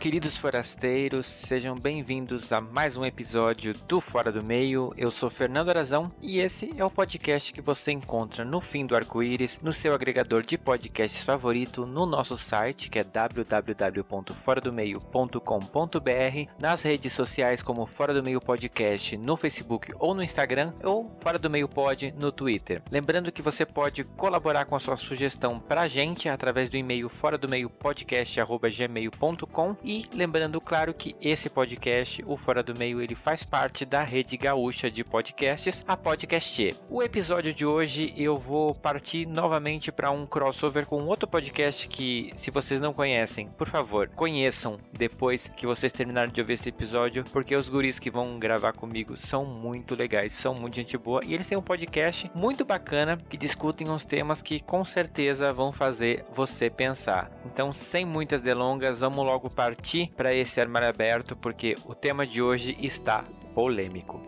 Queridos forasteiros, sejam bem-vindos a mais um episódio do Fora do Meio. Eu sou Fernando Arazão e esse é o podcast que você encontra no fim do arco-íris, no seu agregador de podcasts favorito, no nosso site que é www.foradomeio.com.br, nas redes sociais como Fora do Meio Podcast no Facebook ou no Instagram ou Fora do Meio Pod no Twitter. Lembrando que você pode colaborar com a sua sugestão pra gente através do e-mail fora do meio podcast@gmail.com e lembrando, claro, que esse podcast, o Fora do Meio, ele faz parte da rede gaúcha de podcasts, a Podcast. O episódio de hoje eu vou partir novamente para um crossover com outro podcast que, se vocês não conhecem, por favor, conheçam depois que vocês terminarem de ouvir esse episódio, porque os guris que vão gravar comigo são muito legais, são muito gente boa e eles têm um podcast muito bacana que discutem uns temas que com certeza vão fazer você pensar. Então, sem muitas delongas, vamos logo para partir para esse armário aberto porque o tema de hoje está polêmico.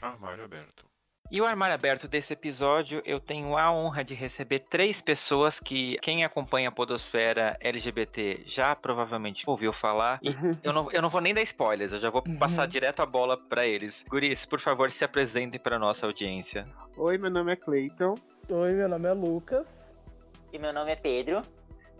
Armário aberto. E o armário aberto desse episódio, eu tenho a honra de receber três pessoas que quem acompanha a podosfera LGBT já provavelmente ouviu falar. E Uhum. eu não, eu não vou nem dar spoilers, eu já vou passar direto a bola para eles. Guris, por favor, se apresentem para nossa audiência. Oi, meu nome é Cleiton Oi, meu nome é Lucas. E meu nome é Pedro.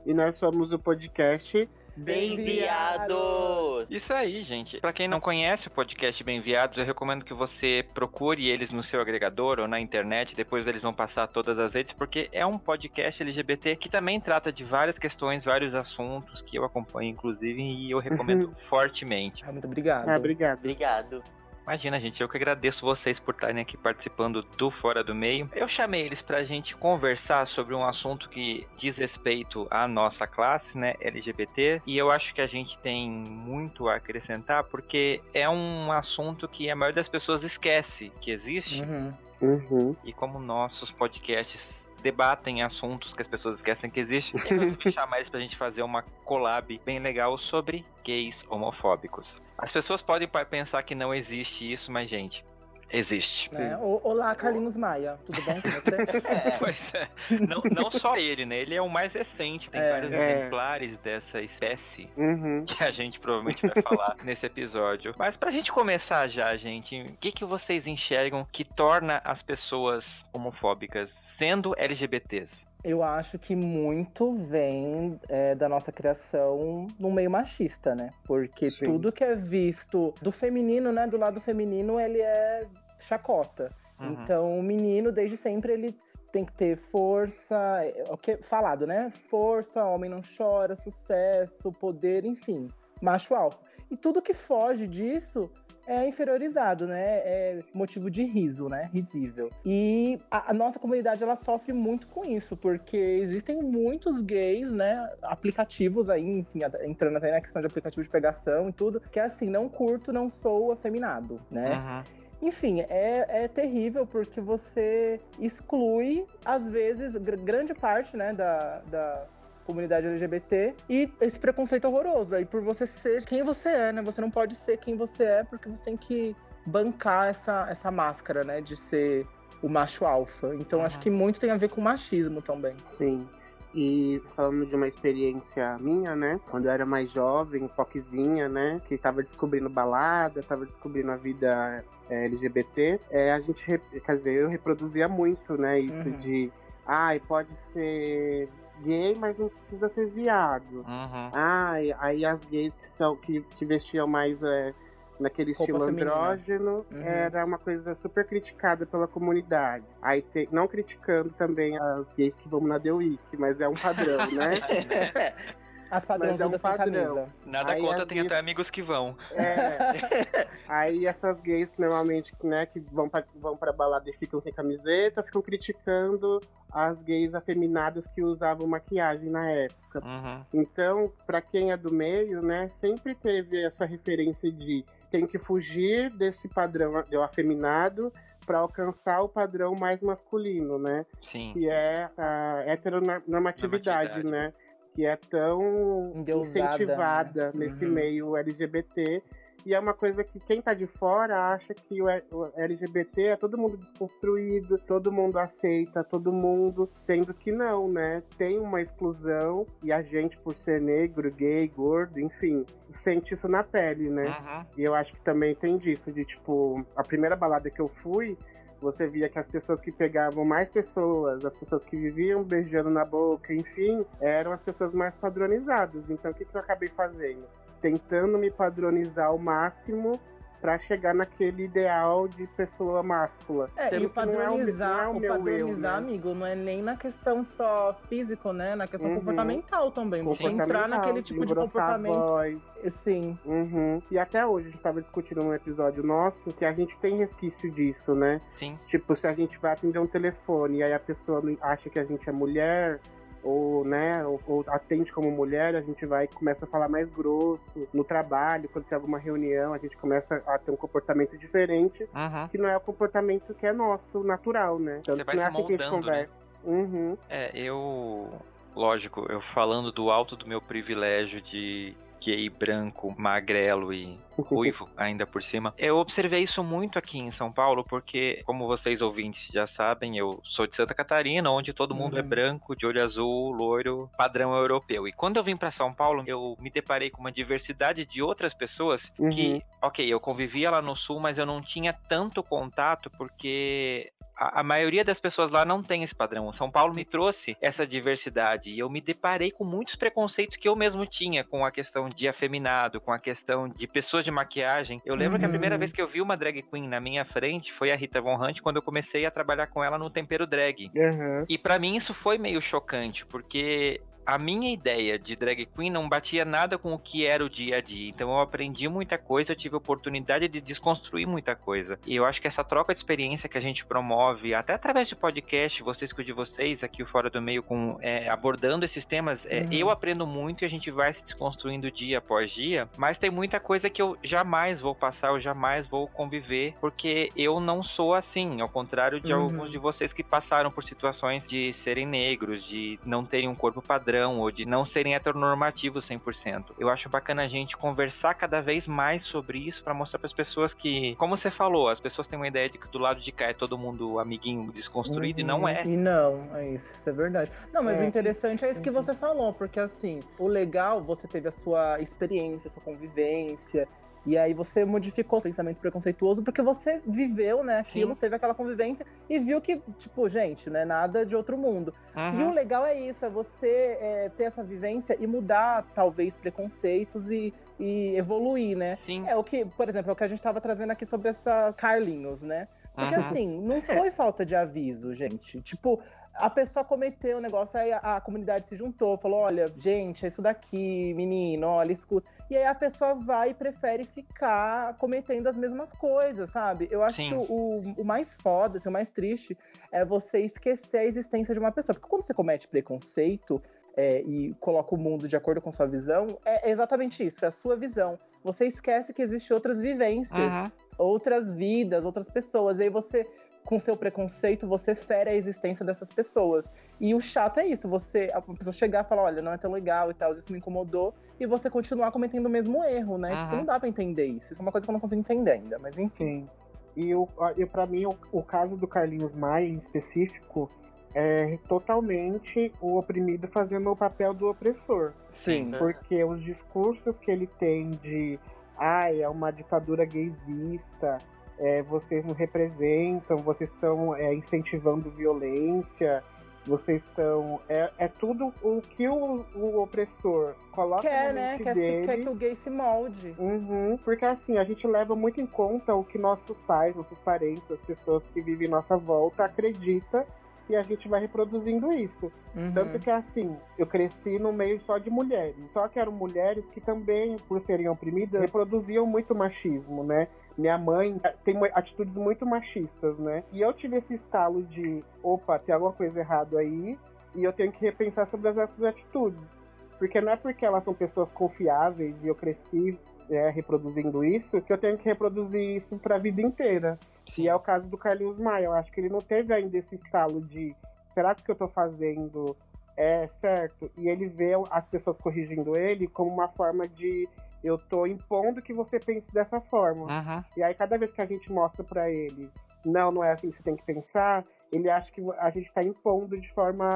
E nós somos o podcast. Bem-viados! Isso aí, gente. Pra quem não conhece o podcast Bem Enviados, eu recomendo que você procure eles no seu agregador ou na internet. Depois eles vão passar todas as redes, porque é um podcast LGBT que também trata de várias questões, vários assuntos que eu acompanho, inclusive, e eu recomendo fortemente. Ah, muito obrigado. Ah, obrigado. Obrigado. Imagina, gente, eu que agradeço vocês por estarem aqui participando do Fora do Meio. Eu chamei eles pra gente conversar sobre um assunto que diz respeito à nossa classe, né, LGBT, e eu acho que a gente tem muito a acrescentar porque é um assunto que a maioria das pessoas esquece que existe. Uhum. Uhum. E como nossos podcasts debatem assuntos que as pessoas esquecem que existem, eu resolvi chamar eles pra gente fazer uma collab bem legal sobre gays homofóbicos. As pessoas podem pensar que não existe isso, mas, gente, existe. Né? O- Olá, Carlinhos Maia. Tudo bom com você? Pois é. Não, não só ele, né? Ele é o mais recente. Tem É. vários É. exemplares dessa espécie Uhum. que a gente provavelmente vai falar nesse episódio. Mas pra gente começar já, gente, o que, que vocês enxergam que torna as pessoas homofóbicas sendo LGBTs? Eu acho que muito vem é, da nossa criação no meio machista, né? Porque Sim. tudo que é visto do feminino, né? Do lado feminino, ele é chacota. Uhum. Então, o menino, desde sempre, ele tem que ter força, é o que falado, né? Força, homem não chora, sucesso, poder, enfim, macho alfa. E tudo que foge disso é inferiorizado, né? É motivo de riso, né? Risível. E a, a nossa comunidade ela sofre muito com isso, porque existem muitos gays, né? Aplicativos aí, enfim, entrando até na questão de aplicativo de pegação e tudo, que é assim, não curto, não sou afeminado, né? Uhum. Enfim, é, é terrível porque você exclui, às vezes, gr- grande parte né, da, da comunidade LGBT e esse preconceito horroroso. Aí por você ser quem você é, né? Você não pode ser quem você é porque você tem que bancar essa, essa máscara, né? De ser o macho alfa. Então acho Uhum. que muito tem a ver com machismo também. Sim. E falando de uma experiência minha, né? Quando eu era mais jovem, poquezinha, né? Que tava descobrindo balada, tava descobrindo a vida é, LGBT, é, a gente, quer dizer, eu reproduzia muito, né? Isso Uhum. de, ai, pode ser gay, mas não precisa ser viado. Uhum. Ah, e aí as gays que são que, que vestiam mais é, naquele Roupa estilo andrógeno Uhum. era uma coisa super criticada pela comunidade. Aí te- não criticando também as gays que vão na The Week, mas é um padrão, né? As padrões Mas é um padrão. Nada Aí, contra, tem vezes- até amigos que vão. É. Aí essas gays que normalmente, né, que vão pra, vão pra balada e ficam sem camiseta, ficam criticando as gays afeminadas que usavam maquiagem na época. Uhum. Então, pra quem é do meio, né, sempre teve essa referência de tem que fugir desse padrão do afeminado para alcançar o padrão mais masculino, né? Sim. Que é a heteronormatividade, Normatividade. né? Que é tão Endeusada, incentivada né? nesse Uhum. meio LGBT. E é uma coisa que quem tá de fora acha que o LGBT é todo mundo desconstruído, todo mundo aceita, todo mundo, sendo que não, né? Tem uma exclusão e a gente, por ser negro, gay, gordo, enfim, sente isso na pele, né? Uhum. E eu acho que também tem disso, de tipo, a primeira balada que eu fui, você via que as pessoas que pegavam mais pessoas, as pessoas que viviam beijando na boca, enfim, eram as pessoas mais padronizadas. Então o que, que eu acabei fazendo? Tentando me padronizar ao máximo pra chegar naquele ideal de pessoa máscula. É, Sendo e que não é o, padronizar, não é o o meu eu, padronizar, né? amigo, não é nem na questão só físico, né? Na questão Uhum. comportamental também. Você entrar Comportamental, naquele tipo de comportamento. voz. Sim. Uhum. E até hoje a gente tava discutindo num episódio nosso que a gente tem resquício disso, né? Sim. Tipo, se a gente vai atender um telefone e aí a pessoa acha que a gente é mulher, ou, né, ou, ou atende como mulher, a gente vai e começa a falar mais grosso. No trabalho, quando tem alguma reunião, a gente começa a ter um comportamento diferente, Uhum. que não é o comportamento que é nosso, natural, né? Tanto Você vai que não é se assim que a gente moldando, né? conversa. Uhum. É, eu. Lógico, eu falando do alto do meu privilégio de gay branco, magrelo e ruivo ainda por cima. Eu observei isso muito aqui em São Paulo, porque, como vocês ouvintes já sabem, eu sou de Santa Catarina, onde todo mundo é Uhum. branco, de olho azul, loiro, padrão europeu. E quando eu vim pra São Paulo, eu me deparei com uma diversidade de outras pessoas que, ok, eu convivia lá no sul, mas eu não tinha tanto contato porque a, a maioria das pessoas lá não tem esse padrão. O São Paulo me trouxe essa diversidade e eu me deparei com muitos preconceitos que eu mesmo tinha com a questão de afeminado, com a questão de pessoas de maquiagem. Eu lembro que a primeira Uhum. vez que eu vi uma drag queen na minha frente foi a Rita Von Hunt quando eu comecei a trabalhar com ela no tempero drag. Uhum. E pra mim isso foi meio chocante, porque a minha ideia de drag queen não batia nada com o que era o dia a dia. Então eu aprendi muita coisa, eu tive a oportunidade de desconstruir muita coisa. E eu acho que essa troca de experiência que a gente promove, até através de podcast, vocês que o de vocês, aqui o Fora do Meio, com, é, abordando esses temas, é, Uhum. eu aprendo muito e a gente vai se desconstruindo dia após dia. Mas tem muita coisa que eu jamais vou passar, eu jamais vou conviver, porque eu não sou assim, ao contrário de Uhum. alguns de vocês que passaram por situações de serem negros, de não terem um corpo padrão ou de não serem heteronormativos 100%. Eu acho bacana a gente conversar cada vez mais sobre isso para mostrar para as pessoas que, como você falou, as pessoas têm uma ideia de que do lado de cá é todo mundo amiguinho desconstruído e não Uhum. é. E não, é isso, isso é verdade. Não, mas É. o interessante é isso que Uhum. você falou, porque assim, o legal, você teve a sua experiência, a sua convivência, e aí você modificou seu pensamento preconceituoso porque você viveu, né, aquilo, Sim. teve aquela convivência e viu que, tipo, gente, não é nada de outro mundo. E o legal é isso, é você é, ter essa vivência e mudar, talvez, preconceitos e, e evoluir, né? Sim. É o que, por exemplo, é o que a gente tava trazendo aqui sobre essas Carlinhos, né? Porque Uhum. assim, não foi falta de aviso, gente. Tipo, a pessoa cometeu o negócio, aí a, a comunidade se juntou, falou: olha, gente, é isso daqui, menino, olha, escuta. E aí a pessoa vai e prefere ficar cometendo as mesmas coisas, sabe? Eu acho Sim. que o, o mais foda, assim, o mais triste é você esquecer a existência de uma pessoa. Porque quando você comete preconceito. é, e coloca o mundo de acordo com sua visão, é exatamente isso, é a sua visão. Você esquece que existem outras vivências Uhum. outras vidas, outras pessoas. E aí você, com seu preconceito, você fere a existência dessas pessoas. E o chato é isso, você, a pessoa chegar e falar, olha, não é tão legal e tal, isso me incomodou, e você continuar cometendo o mesmo erro, né? Tipo, Uhum. não dá pra entender isso. Isso é uma coisa que eu não consigo entender ainda, mas enfim. Sim. E, o, e para mim, o, o caso do Carlinhos Maia, em específico, é totalmente o oprimido fazendo o papel do opressor. Sim. Porque os discursos que ele tem de ai, é uma ditadura gaysista, é, vocês não representam, vocês estão é, incentivando violência, vocês estão. É, é tudo o que o, o opressor coloca Quer, na né? mente Quer, dele. quer que o gay se molde. Uhum, porque assim, a gente leva muito em conta o que nossos pais, nossos parentes, as pessoas que vivem em nossa volta acreditam e a gente vai reproduzindo isso. Uhum. Tanto que assim, eu cresci no meio só de mulheres. Só que eram mulheres que também, por serem oprimidas, reproduziam muito machismo, né? Minha mãe tem atitudes muito machistas, né? E eu tive esse estalo de, opa, tem alguma coisa errada aí, e eu tenho que repensar sobre as- essas atitudes. Porque não é porque elas são pessoas confiáveis e eu cresci é, reproduzindo isso, que eu tenho que reproduzir isso pra vida inteira. E é o caso do Carlinhos Maia. Eu acho que ele não teve ainda esse estalo de será que o que eu tô fazendo É, certo. E ele vê as pessoas corrigindo ele como uma forma de eu tô impondo que você pense dessa forma. Uhum. E aí, cada vez que a gente mostra pra ele, não, não é assim que você tem que pensar, ele acha que a gente tá impondo de forma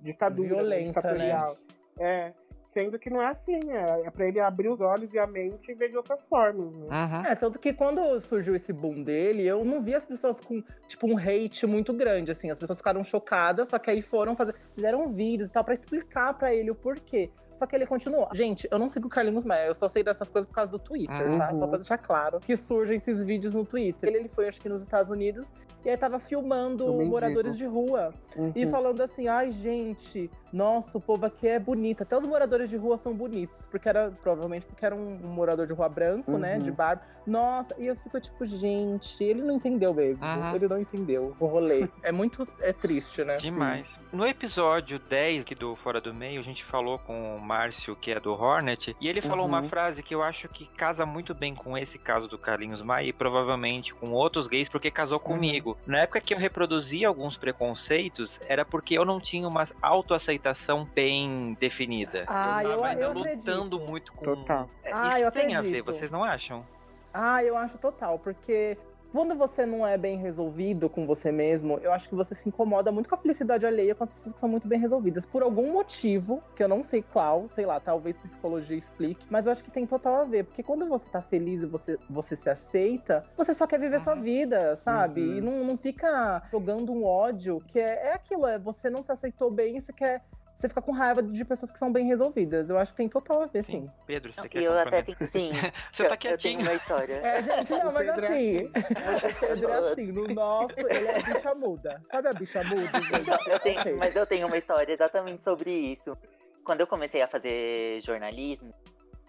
ditadura, Violenta, ditatorial. É. Sendo que não é assim, é, é pra ele abrir os olhos e a mente e ver de outras formas. Né? Uhum. É, tanto que quando surgiu esse boom dele, eu não vi as pessoas com, tipo, um hate muito grande, assim. As pessoas ficaram chocadas, só que aí foram fazer. Fizeram vídeos e tal pra explicar pra ele o porquê. Só que ele continuou. Gente, eu não sigo o Carlinhos Maia, eu só sei dessas coisas por causa do Twitter, Uhum. tá? Só pra deixar claro que surgem esses vídeos no Twitter. Ele, ele foi, acho que nos Estados Unidos, e aí tava filmando moradores de rua. E Uhum. falando assim, ai, gente, nossa, o povo aqui é bonito. Até os moradores de rua são bonitos. Porque era, provavelmente, porque era um, um morador de rua branco, né? Uhum. De barba. Nossa, e eu fico tipo, gente, ele não entendeu mesmo. Uhum. Ele não entendeu o rolê. é muito é triste, né? Demais. No episódio 10 aqui do Fora do Meio, a gente falou com o Márcio, que é do Hornet, e ele falou Uhum. uma frase que eu acho que casa muito bem com esse caso do Carlinhos Maia e provavelmente com outros gays, porque casou comigo. Na época que eu reproduzia alguns preconceitos, era porque eu não tinha uma autoaceitação bem definida. Ah, eu eu- ainda eu lutando acredito. muito com. Total. É, Ah, Isso eu tem a ver, acredito. vocês não acham? Ah, eu acho total, porque quando você não é bem resolvido com você mesmo, eu acho que você se incomoda muito com a felicidade alheia com as pessoas que são muito bem resolvidas. Por algum motivo, que eu não sei qual, sei lá, talvez psicologia explique, mas eu acho que tem total a ver. Porque quando você tá feliz e você, você se aceita, você só quer viver sua Uhum. vida, sabe? Uhum. E não, não fica jogando um ódio, que é, é aquilo, é você não se aceitou bem e você quer. Você fica com raiva de pessoas que são bem resolvidas. Eu acho que tem total a ver, sim. Pedro, você quer eu até tenho, sim, Você tá eu, eu tenho quietinho. uma história. É, gente, não, mas Pedro é assim. O Pedro é assim, no nosso, ele é bicha muda. Sabe a bicha muda? Eu tenho- mas eu tenho uma história exatamente sobre isso. Quando eu comecei a fazer jornalismo,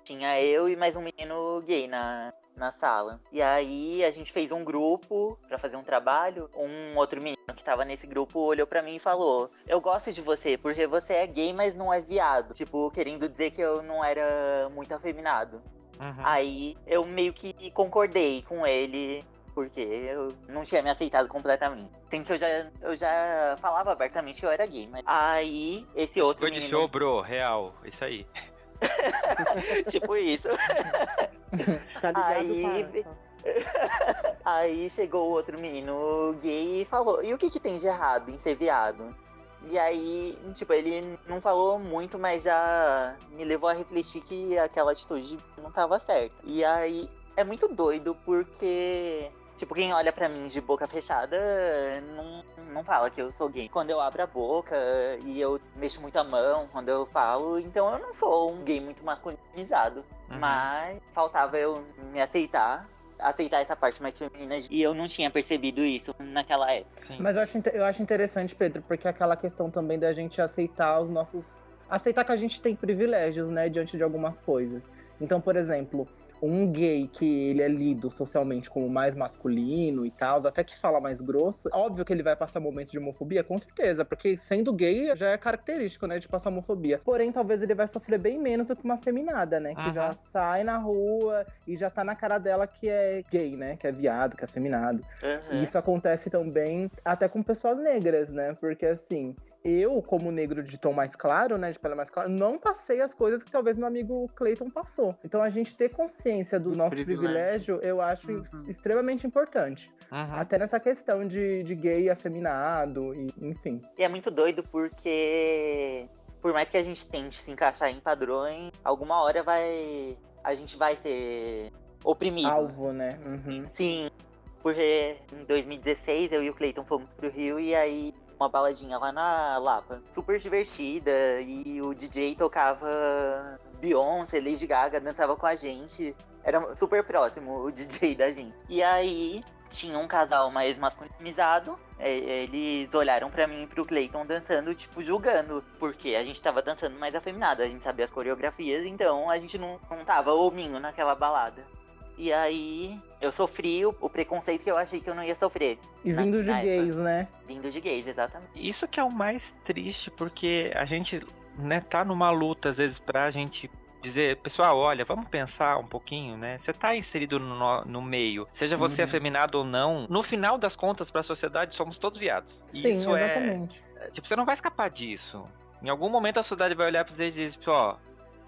tinha eu e mais um menino gay na, na sala. E aí a gente fez um grupo pra fazer um trabalho. Um outro menino que tava nesse grupo olhou pra mim e falou: Eu gosto de você, porque você é gay, mas não é viado. Tipo, querendo dizer que eu não era muito afeminado. Uhum. Aí eu meio que concordei com ele, porque eu não tinha me aceitado completamente. Tem que eu já, eu já falava abertamente que eu era gay, mas aí esse outro Foi de menino, show, bro, real. Isso aí. tipo isso. Tá Aí-? Aí chegou o outro menino gay e falou: E o que, que tem de errado em ser viado? E aí, tipo, ele não falou muito, mas já me levou a refletir que aquela atitude não tava certa. E aí é muito doido porque, tipo, quem olha pra mim de boca fechada não, não fala que eu sou gay. Quando eu abro a boca e eu mexo muito a mão quando eu falo, então eu não sou um gay muito masculinizado. Uhum. Mas faltava eu me aceitar, aceitar essa parte mais feminina. E eu não tinha percebido isso naquela época. Sim. Mas eu acho, eu acho interessante, Pedro, porque é aquela questão também da gente aceitar os nossos. Aceitar que a gente tem privilégios, né, diante de algumas coisas. Então, por exemplo, um gay que ele é lido socialmente como mais masculino e tal, até que fala mais grosso, óbvio que ele vai passar momentos de homofobia, com certeza, porque sendo gay já é característico, né, de passar homofobia. Porém, talvez ele vai sofrer bem menos do que uma feminada, né, que já sai na rua e já tá na cara dela que é gay, né, que é viado, que é feminado. Uhum. E isso acontece também até com pessoas negras, né? Porque assim, eu, como negro de tom mais claro, né? De pele mais clara, não passei as coisas que talvez meu amigo Clayton passou. Então a gente ter consciência do, Do nosso privilégio. privilégio, eu acho Uhum. extremamente importante. Uhum. Até nessa questão de, de gay afeminado, e, enfim. E é muito doido porque, por mais que a gente tente se encaixar em padrões, alguma hora vai. A gente vai ser oprimido. Alvo, né? Uhum. Sim, porque em 2016 eu e o Clayton fomos pro Rio e aí uma baladinha lá na Lapa. Super divertida e o DJ tocava Beyoncé, Lady Gaga, dançava com a gente. Era super próximo o DJ da gente. E aí tinha um casal mais masculinizado. é, Eles olharam pra mim e pro Clayton dançando, tipo, julgando. Porque a gente tava dançando mais afeminado, a gente sabia as coreografias, então a gente não, não tava hominho naquela balada. E aí eu sofri o, o preconceito que eu achei que eu não ia sofrer. E Na- vindo de na época. gays, né? Vindo de gays, exatamente. Isso que é o mais triste, porque a gente, né, tá numa luta, às vezes, pra gente dizer, pessoal, olha, vamos pensar um pouquinho, né? Você tá inserido no, no meio, seja você Uhum. afeminado ou não, no final das contas, pra sociedade, somos todos viados. Sim, isso é, exatamente. Tipo, você não vai escapar disso. Em algum momento a sociedade vai olhar pra você e dizer, tipo, ó,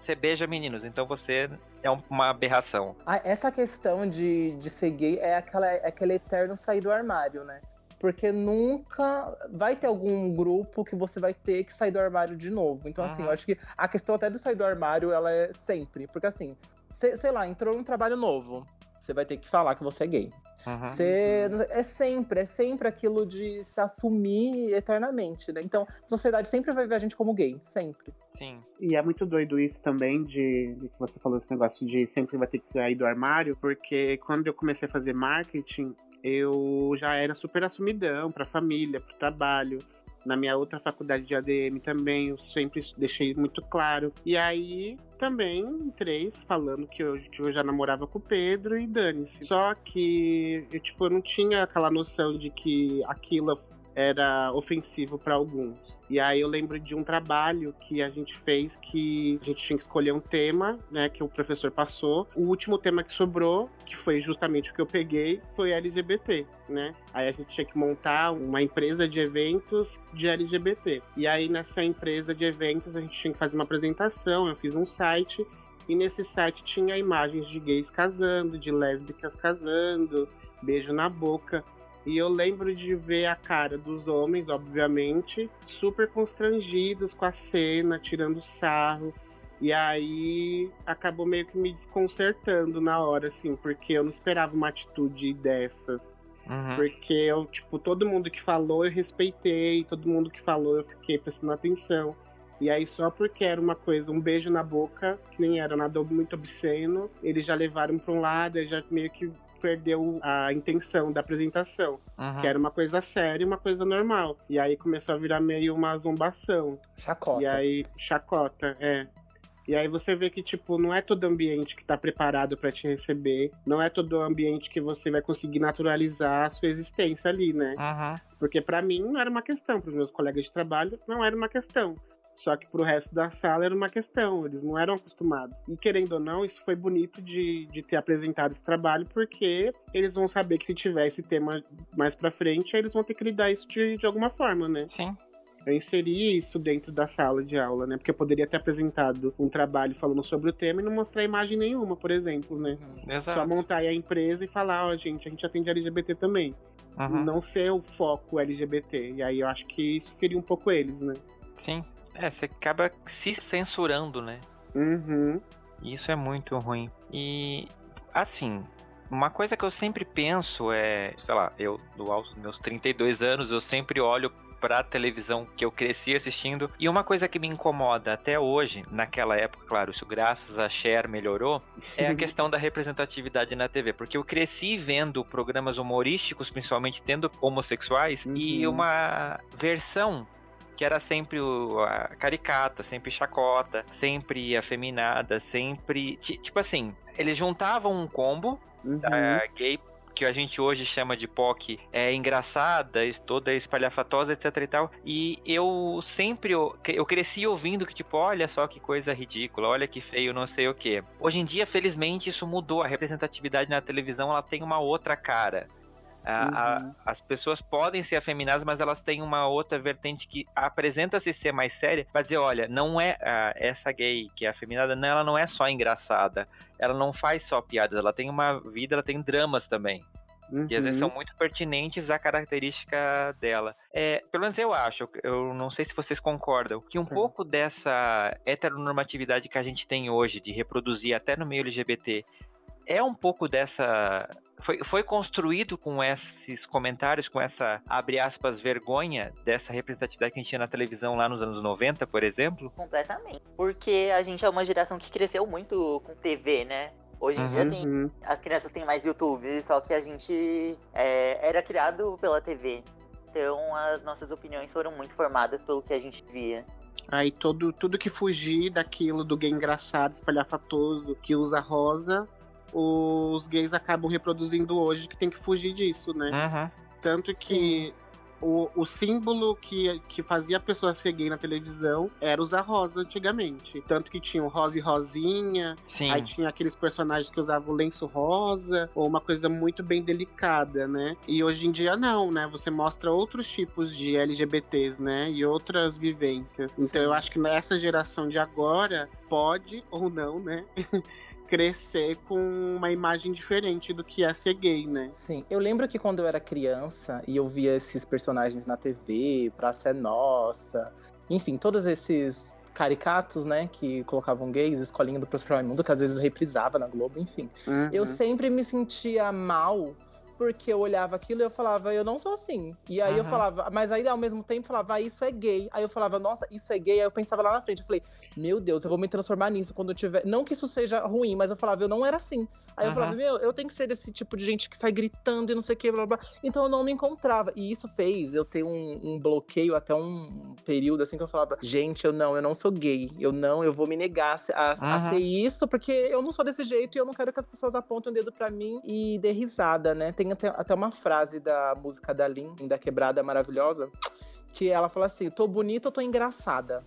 você beija meninos, então você é uma aberração. Ah, essa questão de, de ser gay é, aquela, é aquele eterno sair do armário, né? Porque nunca vai ter algum grupo que você vai ter que sair do armário de novo. Então, assim, Uhum. eu acho que a questão até do sair do armário, ela é sempre. Porque, assim, cê- sei lá, entrou num trabalho novo. Você vai ter que falar que você é gay. Uhum. Você, é sempre, é sempre aquilo de se assumir eternamente, né? Então, a sociedade sempre vai ver a gente como gay, sempre. Sim. E é muito doido isso também, de, de que você falou esse negócio de sempre vai ter que sair do armário, porque quando eu comecei a fazer marketing, eu já era super assumidão pra família, pro trabalho. Na minha outra faculdade de ADM também, eu sempre deixei muito claro. E aí também entrei falando que eu, eu já namorava com o Pedro e dane-se. Só que eu, tipo, eu não tinha aquela noção de que aquilo era ofensivo para alguns. E aí eu lembro de um trabalho que a gente fez que a gente tinha que escolher um tema, né, que o professor passou. O último tema que sobrou, que foi justamente o que eu peguei, foi LGBT, né? Aí a gente tinha que montar uma empresa de eventos de LGBT. E aí nessa empresa de eventos a gente tinha que fazer uma apresentação, eu fiz um site e nesse site tinha imagens de gays casando, de lésbicas casando, beijo na boca. E eu lembro de ver a cara dos homens, obviamente, super constrangidos com a cena, tirando sarro. E aí acabou meio que me desconcertando na hora, assim, porque eu não esperava uma atitude dessas. Uhum. Porque eu, tipo, todo mundo que falou eu respeitei, todo mundo que falou eu fiquei prestando atenção. E aí, só porque era uma coisa, um beijo na boca, que nem era nada muito obsceno, eles já levaram pra um lado e já meio que perdeu a intenção da apresentação, Uhum. que era uma coisa séria, uma coisa normal. E aí começou a virar meio uma zombação. Chacota. E aí, chacota, é. E aí você vê que, tipo, não é todo ambiente que tá preparado pra te receber, não é todo ambiente que você vai conseguir naturalizar a sua existência ali, né? Uhum. Porque pra mim não era uma questão, pros meus colegas de trabalho não era uma questão. Só que pro resto da sala era uma questão, eles não eram acostumados. E querendo ou não, isso foi bonito de, de ter apresentado esse trabalho, porque eles vão saber que se tiver esse tema mais pra frente, eles vão ter que lidar isso de, de alguma forma, né? Sim. Eu inseri isso dentro da sala de aula, né? Porque eu poderia ter apresentado um trabalho falando sobre o tema e não mostrar imagem nenhuma, por exemplo, né? Uhum. Exato. Só montar aí a empresa e falar, ó, gente, a gente atende LGBT também. Uhum. Não ser o foco LGBT. E aí eu acho que isso feriu um pouco eles, né? Sim. É, você acaba se censurando, né? Uhum. E Isso é muito ruim. E, assim, uma coisa que eu sempre penso é, sei lá, eu, do alto dos meus 32 anos, eu sempre olho pra televisão que eu cresci assistindo. E uma coisa que me incomoda até hoje, naquela época, claro, isso graças a Cher melhorou, é a questão da representatividade na TV. Porque eu cresci vendo programas humorísticos, principalmente tendo homossexuais, e Uhum. uma versão que era sempre o, a caricata, sempre chacota, sempre afeminada, sempre. ti- Tipo assim, eles juntavam um combo Uhum. da gay que a gente hoje chama de POC é engraçada, toda espalhafatosa, etc e tal. E eu sempre eu, eu cresci ouvindo que tipo, olha só que coisa ridícula, olha que feio, não sei o que. Hoje em dia, felizmente, isso mudou. A representatividade na televisão ela tem uma outra cara. A- a- Uhum. as pessoas podem ser afeminadas, mas elas têm uma outra vertente que apresenta-se ser mais séria pra dizer, olha, não é ah, essa gay que é afeminada, não, ela não é só engraçada, ela não faz só piadas, ela tem uma vida, ela tem dramas também. Uhum. E às vezes são muito pertinentes à característica dela. É, pelo menos eu acho, eu não sei se vocês concordam, que um pouco dessa heteronormatividade que a gente tem hoje, de reproduzir até no meio LGBT, é um pouco dessa. Foi, foi construído com esses comentários, com essa, abre aspas, vergonha dessa representatividade que a gente tinha na televisão lá nos anos 90, por exemplo? Completamente. Porque a gente é uma geração que cresceu muito com TV, né? Hoje em dia tem. Uhum. As crianças têm mais YouTube, só que a gente é, era criado pela TV. Então as nossas opiniões foram muito formadas pelo que a gente via. Aí todo, tudo que fugir daquilo do gay engraçado, espalhafatoso, que usa rosa, os gays acabam reproduzindo hoje que tem que fugir disso, né? Uhum. Tanto que o, o símbolo que, que fazia a pessoa ser gay na televisão era usar rosa antigamente. Tanto que tinha o rosa e rosinha, Sim. aí tinha aqueles personagens que usavam o lenço rosa, ou uma coisa muito bem delicada, né? E hoje em dia não, né? Você mostra outros tipos de LGBTs, né? E outras vivências. Então eu acho que nessa geração de agora, pode ou não, né? crescer com uma imagem diferente do que é ser gay, né? Sim, eu lembro que quando eu era criança e eu via esses personagens na TV, Praça é Nossa, enfim, todos esses caricatos, né, que colocavam gays, Escolinha do Próspero Mundo, que às vezes reprisava na Globo, enfim. Uhum. Eu sempre me sentia mal porque eu olhava aquilo e eu falava, eu não sou assim. E aí eu Aham. falava, mas aí ao mesmo tempo eu falava, ah, isso é gay. Aí eu falava, nossa, isso é gay. Aí eu pensava lá na frente, eu falei, meu Deus, eu vou me transformar nisso quando eu tiver. Não que isso seja ruim, mas eu falava, eu não era assim. Aí eu Aham. falava, meu, eu tenho que ser desse tipo de gente que sai gritando e não sei o que, blá blá. blá. Então eu não me encontrava. E isso fez eu ter um, um bloqueio até um período assim que eu falava, gente, eu não, eu não sou gay. Eu não, eu vou me negar a, ser- a- ser isso, porque eu não sou desse jeito e eu não quero que as pessoas apontem o dedo pra mim e dê risada, né? Tem até, até uma frase da música da Lin, da Quebrada Maravilhosa, que ela fala assim: tô bonita ou tô engraçada?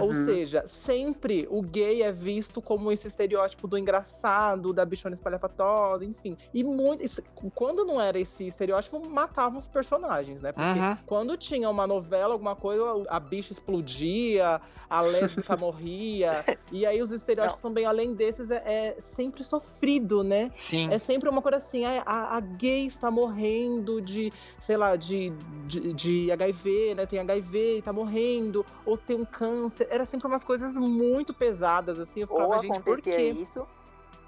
Ou Uhum. seja, sempre o gay é visto como esse estereótipo do engraçado, da bichona espalhafatosa, enfim. E muito, isso- quando não era esse estereótipo, matavam os personagens, né? Porque Uhum. quando tinha uma novela, alguma coisa, a bicha explodia, a lésbica morria. E aí os estereótipos também, além desses, é, é sempre sofrido, né? Sim. É sempre uma coisa assim, a, a, a gay está morrendo de, sei lá, de, de, de HIV, né? Tem HIV e tá morrendo, ou tem um câncer. Era sempre umas coisas muito pesadas, assim. Eu ficava, Ou gente, por quê? isso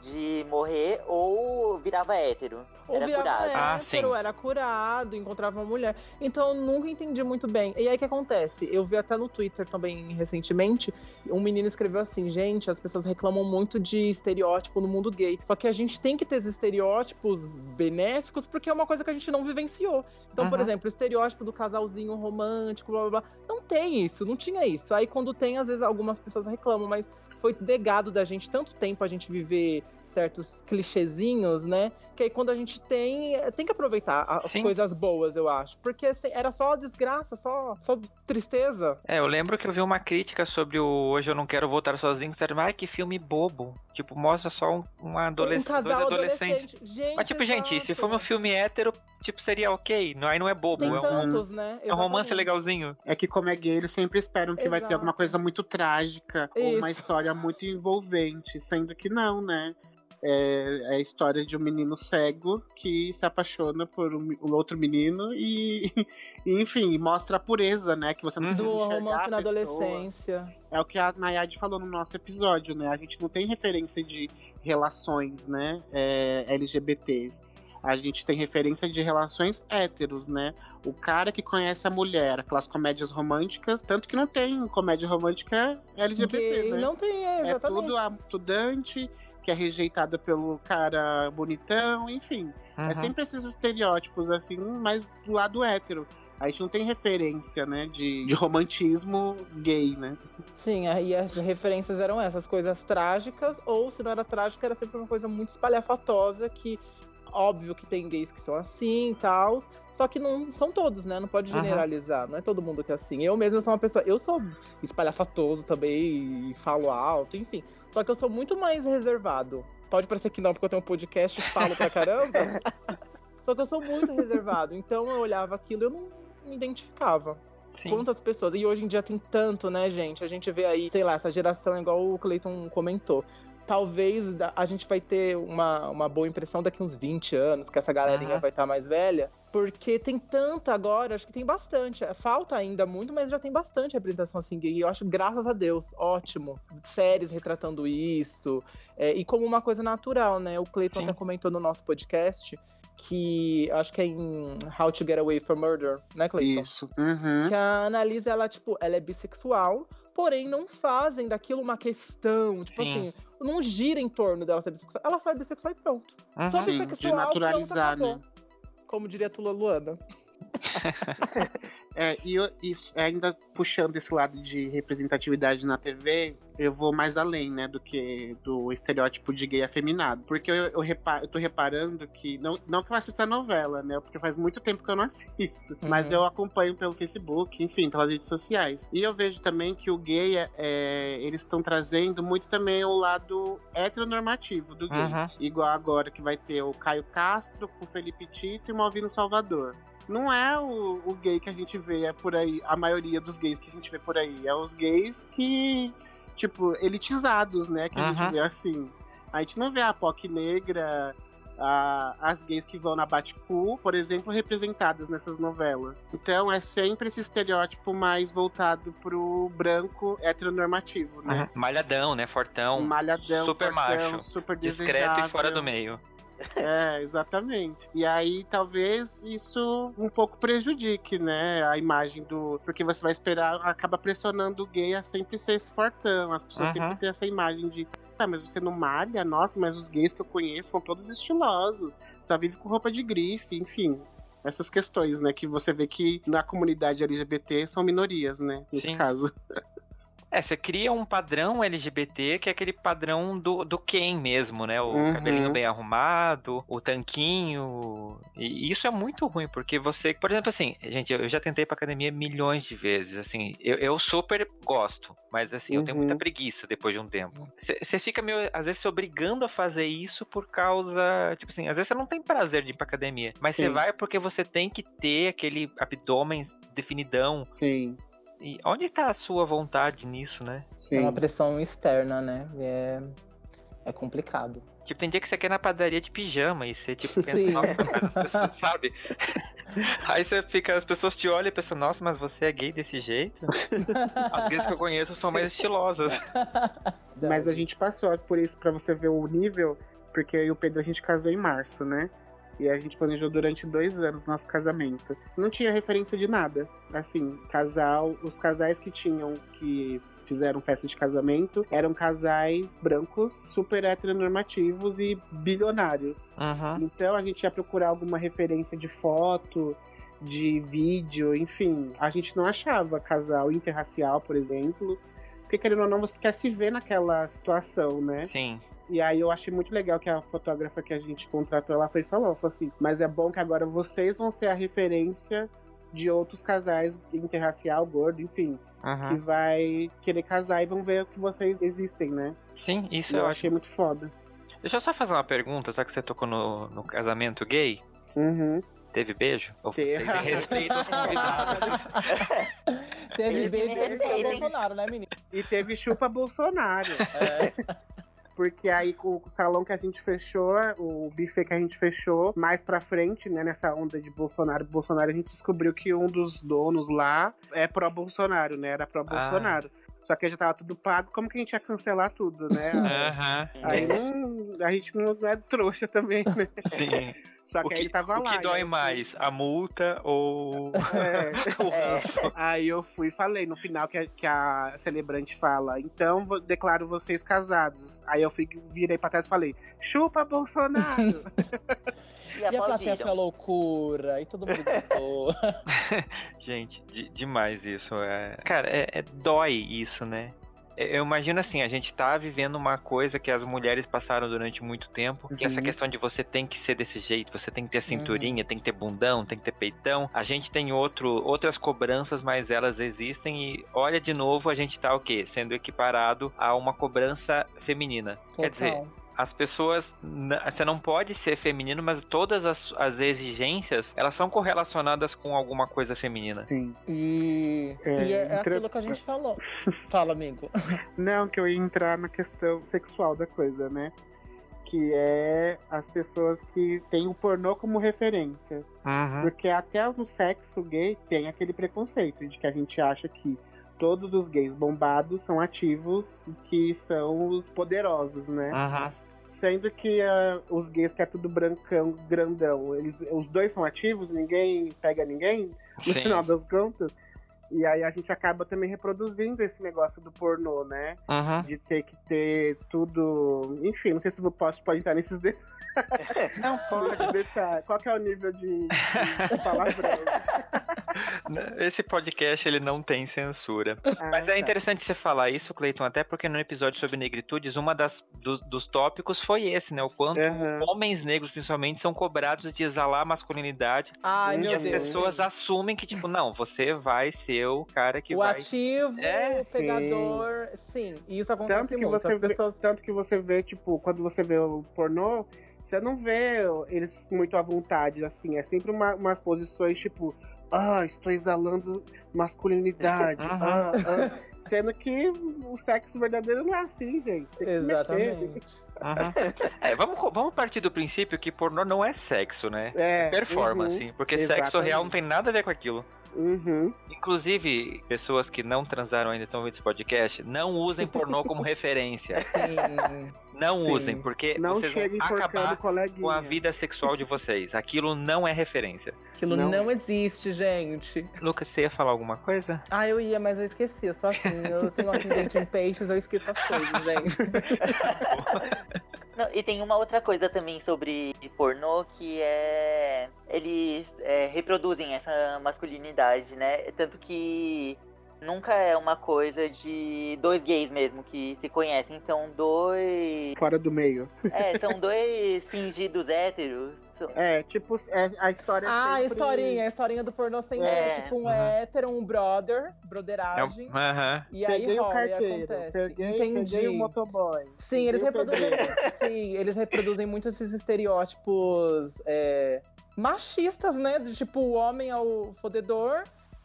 de morrer, ou virava hétero. Ou era virava curado. Ah, hétero, sim. era curado, encontrava uma mulher. Então eu nunca entendi muito bem. E aí o que acontece? Eu vi até no Twitter também recentemente, um menino escreveu assim: gente, as pessoas reclamam muito de estereótipo no mundo gay. Só que a gente tem que ter esses estereótipos benéficos porque é uma coisa que a gente não vivenciou. Então, por Uhum. exemplo, o estereótipo do casalzinho romântico, blá blá blá. Não tem isso, não tinha isso. Aí quando tem, às vezes algumas pessoas reclamam, mas foi negado da gente tanto tempo a gente viver certos clichêzinhos, né? Que aí quando a gente tem, tem que aproveitar as Sim. coisas boas, eu acho. Porque assim, era só desgraça, só, só tristeza. É, eu lembro que eu vi uma crítica sobre o Hoje Eu Não Quero Voltar Sozinho, que disseram, ai, que filme bobo. Tipo, mostra só um, um adolescente, um casal dois adolescentes. adolescente. Gente, Mas, tipo, gente, se exato. for um filme hétero, tipo, seria ok. Não, aí não é bobo, Tem é um, tantos, né? é um romance legalzinho. É que como é gay, eles sempre esperam que vai ter Exato. alguma coisa muito trágica ou uma Isso. história muito envolvente, sendo que não, né? É, é a história de um menino cego que se apaixona por um, um outro menino e, e, enfim, mostra a pureza, né? Que você não Uhum. precisa Do enxergar romance a na adolescência. É o que a Nayade falou no nosso episódio, né? A gente não tem referência de relações, né? é, LGBTs. A gente tem referência de relações héteros, né? O cara que conhece a mulher, aquelas comédias românticas, tanto que não tem comédia romântica LGBT, Gay, né? Não tem, é, É exatamente. tudo a estudante que é rejeitada pelo cara bonitão, enfim. Uhum. É sempre esses estereótipos, assim, mas do lado hétero. A gente não tem referência, né, de, de romantismo gay, né? Sim, é, e as referências eram essas, coisas trágicas, ou se não era trágica, era sempre uma coisa muito espalhafatosa que. Óbvio que tem gays que são assim e tal, só que não são todos, né? Não pode generalizar, não é todo mundo que é assim. Eu mesmo sou uma pessoa, eu sou espalhafatoso também, e falo alto, enfim. Só que eu sou muito mais reservado. Pode parecer que não, porque eu tenho um podcast e falo pra caramba. só que eu sou muito reservado. Então eu olhava aquilo e eu não me identificava. Sim. Quantas pessoas? E hoje em dia tem tanto, né, gente? A gente vê aí, sei lá, essa geração, igual o Cleiton comentou. Talvez a gente vai ter uma, uma boa impressão daqui uns 20 anos, que essa galerinha Aham. vai estar mais velha. Porque tem tanta agora, acho que tem bastante. É, Falta ainda muito, mas já tem bastante representação assim gay. Eu acho, graças a Deus, ótimo. Séries retratando isso. é, e como uma coisa natural, né? O Cleiton até comentou no nosso podcast que acho que é em How to Get Away from Murder, né, Cleiton? Isso. Uhum. Que a Annalise, ela, tipo, ela é bissexual, porém não fazem daquilo uma questão. Tipo Sim. assim, não gira em torno dela ser bissexual. Ela sai bissexual e pronto. Uhum. Só Sim, de bissexual, naturalizar, pronto, né? Como diria a Tula Luana. É, e eu, isso, ainda puxando esse lado de representatividade na TV, eu vou mais além, né, do que do estereótipo de gay afeminado. Porque eu, eu, reparo, eu tô reparando que, não, não que eu assista a novela, né, porque faz muito tempo que eu não assisto, uhum. mas eu acompanho pelo Facebook, enfim, pelas redes sociais. E eu vejo também que o gay, é, é eles estão trazendo muito também o lado heteronormativo do gay. Uhum. Igual agora que vai ter o Caio Castro com o Felipe Tito e o Malvino Salvador não é o, o, gay que a gente vê é por aí, a maioria dos gays que a gente vê por aí. É os gays que, tipo, elitizados, né? Que a gente vê assim. A gente não vê a POC negra, a, as gays que vão na Batcool, por exemplo, representadas nessas novelas. Então é sempre esse estereótipo mais voltado pro branco heteronormativo, né? Uhum. Malhadão, né? Fortão. Malhadão, super fortão, macho. Super discreto e fora do meio. É, exatamente. E aí talvez isso um pouco prejudique, né, a imagem do. Porque você vai esperar, acaba pressionando o gay a sempre ser esse fortão. As pessoas uhum. sempre têm essa imagem de. Ah, mas você não malha? Nossa, mas os gays que eu conheço são todos estilosos. Só vive com roupa de grife, enfim essas questões, né? Que você vê que na comunidade LGBT são minorias, né? Nesse Sim. caso. É, você cria um padrão LGBT que é aquele padrão do, do Ken mesmo, né? O uhum. cabelinho bem arrumado, o tanquinho. E isso é muito ruim, porque você, por exemplo, assim, gente, eu já tentei pra academia milhões de vezes, assim, eu, eu super gosto, mas assim, uhum. eu tenho muita uhum. preguiça depois de um tempo. Você fica meio, às vezes, se obrigando a fazer isso por causa, tipo assim, às vezes você não tem prazer de ir pra academia, mas você vai porque você tem que ter aquele abdômen definidão. Sim. E onde tá a sua vontade nisso, né? Sim. É uma pressão externa, né? É, é complicado. Tipo, tem dia que você quer ir na padaria de pijama e você, tipo, pensa, Sim. nossa, mas as pessoas, sabe? Aí você fica, as pessoas te olham e pensam, nossa, mas você é gay desse jeito? As gays que eu conheço são mais estilosas. Mas a gente passou por isso pra você ver o nível, porque eu e o Pedro a gente casou em março, né? E a gente planejou durante dois anos nosso casamento. Não tinha referência de nada. Assim, casal, os casais que tinham que fizeram festa de casamento eram casais brancos, super heteronormativos e bilionários. Uhum. Então a gente ia procurar alguma referência de foto, de vídeo, enfim. A gente não achava casal interracial, por exemplo. Porque, querendo ou não, você quer se ver naquela situação, né? Sim. E aí eu achei muito legal que a fotógrafa que a gente contratou, ela foi e falou, falou assim, mas é bom que agora vocês vão ser a referência de outros casais interracial, gordo, enfim, uhum. que vai querer casar e vão ver que vocês existem, né? Sim, isso eu, eu achei muito foda. Deixa eu só fazer uma pergunta, já que você tocou no, no casamento gay. Uhum. Teve beijo? Ou Teve. respeito aos convidados. teve beijo e teve chupa Bolsonaro, né, menino? E teve chupa Bolsonaro. É. porque aí o salão que a gente fechou, o buffet que a gente fechou, mais pra frente, né, nessa onda de Bolsonaro, Bolsonaro, a gente descobriu que um dos donos lá é pró-Bolsonaro, né, era pró-Bolsonaro. Ah. Só que já tava tudo pago, como que a gente ia cancelar tudo, né? Uhum. Aí não, a gente não é trouxa também, né? Sim. Só que, que, aí ele tava o lá. O que dói mais, a multa ou é, o é. Aí eu fui e falei, no final que a, que a celebrante fala, então declaro vocês casados. Aí eu fui, virei pra trás e falei, chupa Bolsonaro! E, e a plateia foi a loucura, e todo mundo gostou. Gente, demais isso. É... Cara, é, é, dói isso, né? Eu imagino assim, a gente tá vivendo uma coisa que as mulheres passaram durante muito tempo, uhum. que é essa questão de você tem que ser desse jeito, você tem que ter cinturinha, uhum. tem que ter bundão, tem que ter peitão. A gente tem outro, outras cobranças, mas elas existem e olha de novo, a gente tá o quê? Sendo equiparado a uma cobrança feminina. Total. Quer dizer, as pessoas. Você não pode ser feminino, mas todas as, as exigências elas são correlacionadas com alguma coisa feminina. Sim. E é, e é entre... aquilo que a gente falou. Fala, amigo. Não, que eu ia entrar na questão sexual da coisa, né? Que é as pessoas que têm o pornô como referência. Uhum. Porque até no sexo gay tem aquele preconceito de que a gente acha que todos os gays bombados são ativos e que são os poderosos, né? Uhum. Sendo que uh, os gays que é tudo brancão, grandão, eles, os dois são ativos, ninguém pega ninguém, no Sim. final das contas. E aí a gente acaba também reproduzindo esse negócio do pornô, né? Uhum. De ter que ter tudo. Enfim, não sei se o posso pode entrar nesses detalhes. Não pode. Detalhe. Qual que é o nível de, de palavrão? Esse podcast ele não tem censura. Ah, Mas é tá. interessante você falar isso, Cleiton, até porque no episódio sobre negritudes, uma das do- dos tópicos foi esse, né? O quanto Aham. homens negros, principalmente, são cobrados de exalar a masculinidade. Ai, E meu e as Deus. pessoas assumem que, tipo, não, você vai ser o cara que o vai. ativo, É, o sim. pegador. Sim, e isso acontece Tanto que, muito. você As vê, pessoas. tanto que você vê, tipo, quando você vê o pornô, você não vê eles muito à vontade, assim. É sempre uma- umas posições, tipo, ah, estou exalando masculinidade. Uhum. ah, ah. Sendo que o sexo verdadeiro não é assim, gente. Tem que se mexer. Exatamente. Uhum. É, vamos, vamos partir do princípio que pornô não é sexo, né? É, Performance, porque sexo Exatamente. real não tem nada a ver com aquilo. Uhum. Inclusive, pessoas que não transaram ainda estão ouvindo esse podcast, não usem pornô como referência. Sim. Não Sim. usem, porque Não vocês chega vão acabar coleguinha. com a vida sexual de vocês. Aquilo não é referência. Aquilo Não. não. existe, gente. Lucas, você ia falar alguma coisa? Ah, eu ia, mas eu esqueci. Eu sou assim. Eu tenho um ascendente em peixes, eu esqueço as coisas, gente. Não, e tem uma outra coisa também sobre pornô que é. Eles é, reproduzem essa masculinidade, né? Tanto que nunca é uma coisa de dois gays mesmo que se conhecem, são dois. Fora do meio. É, são dois fingidos héteros. É, tipo, é, a história Ah, a sempre... historinha. A historinha do pornô sempre é, É. tipo um Uhum. hétero, um brother, É broderagem. Aham. E aí Peguei o rola, e carteiro, acontece. peguei, Entendi. peguei o motoboy. Sim, eles o reproduzem. sim, eles reproduzem muito esses estereótipos é, machistas, né? De tipo, o homem é o fodedor.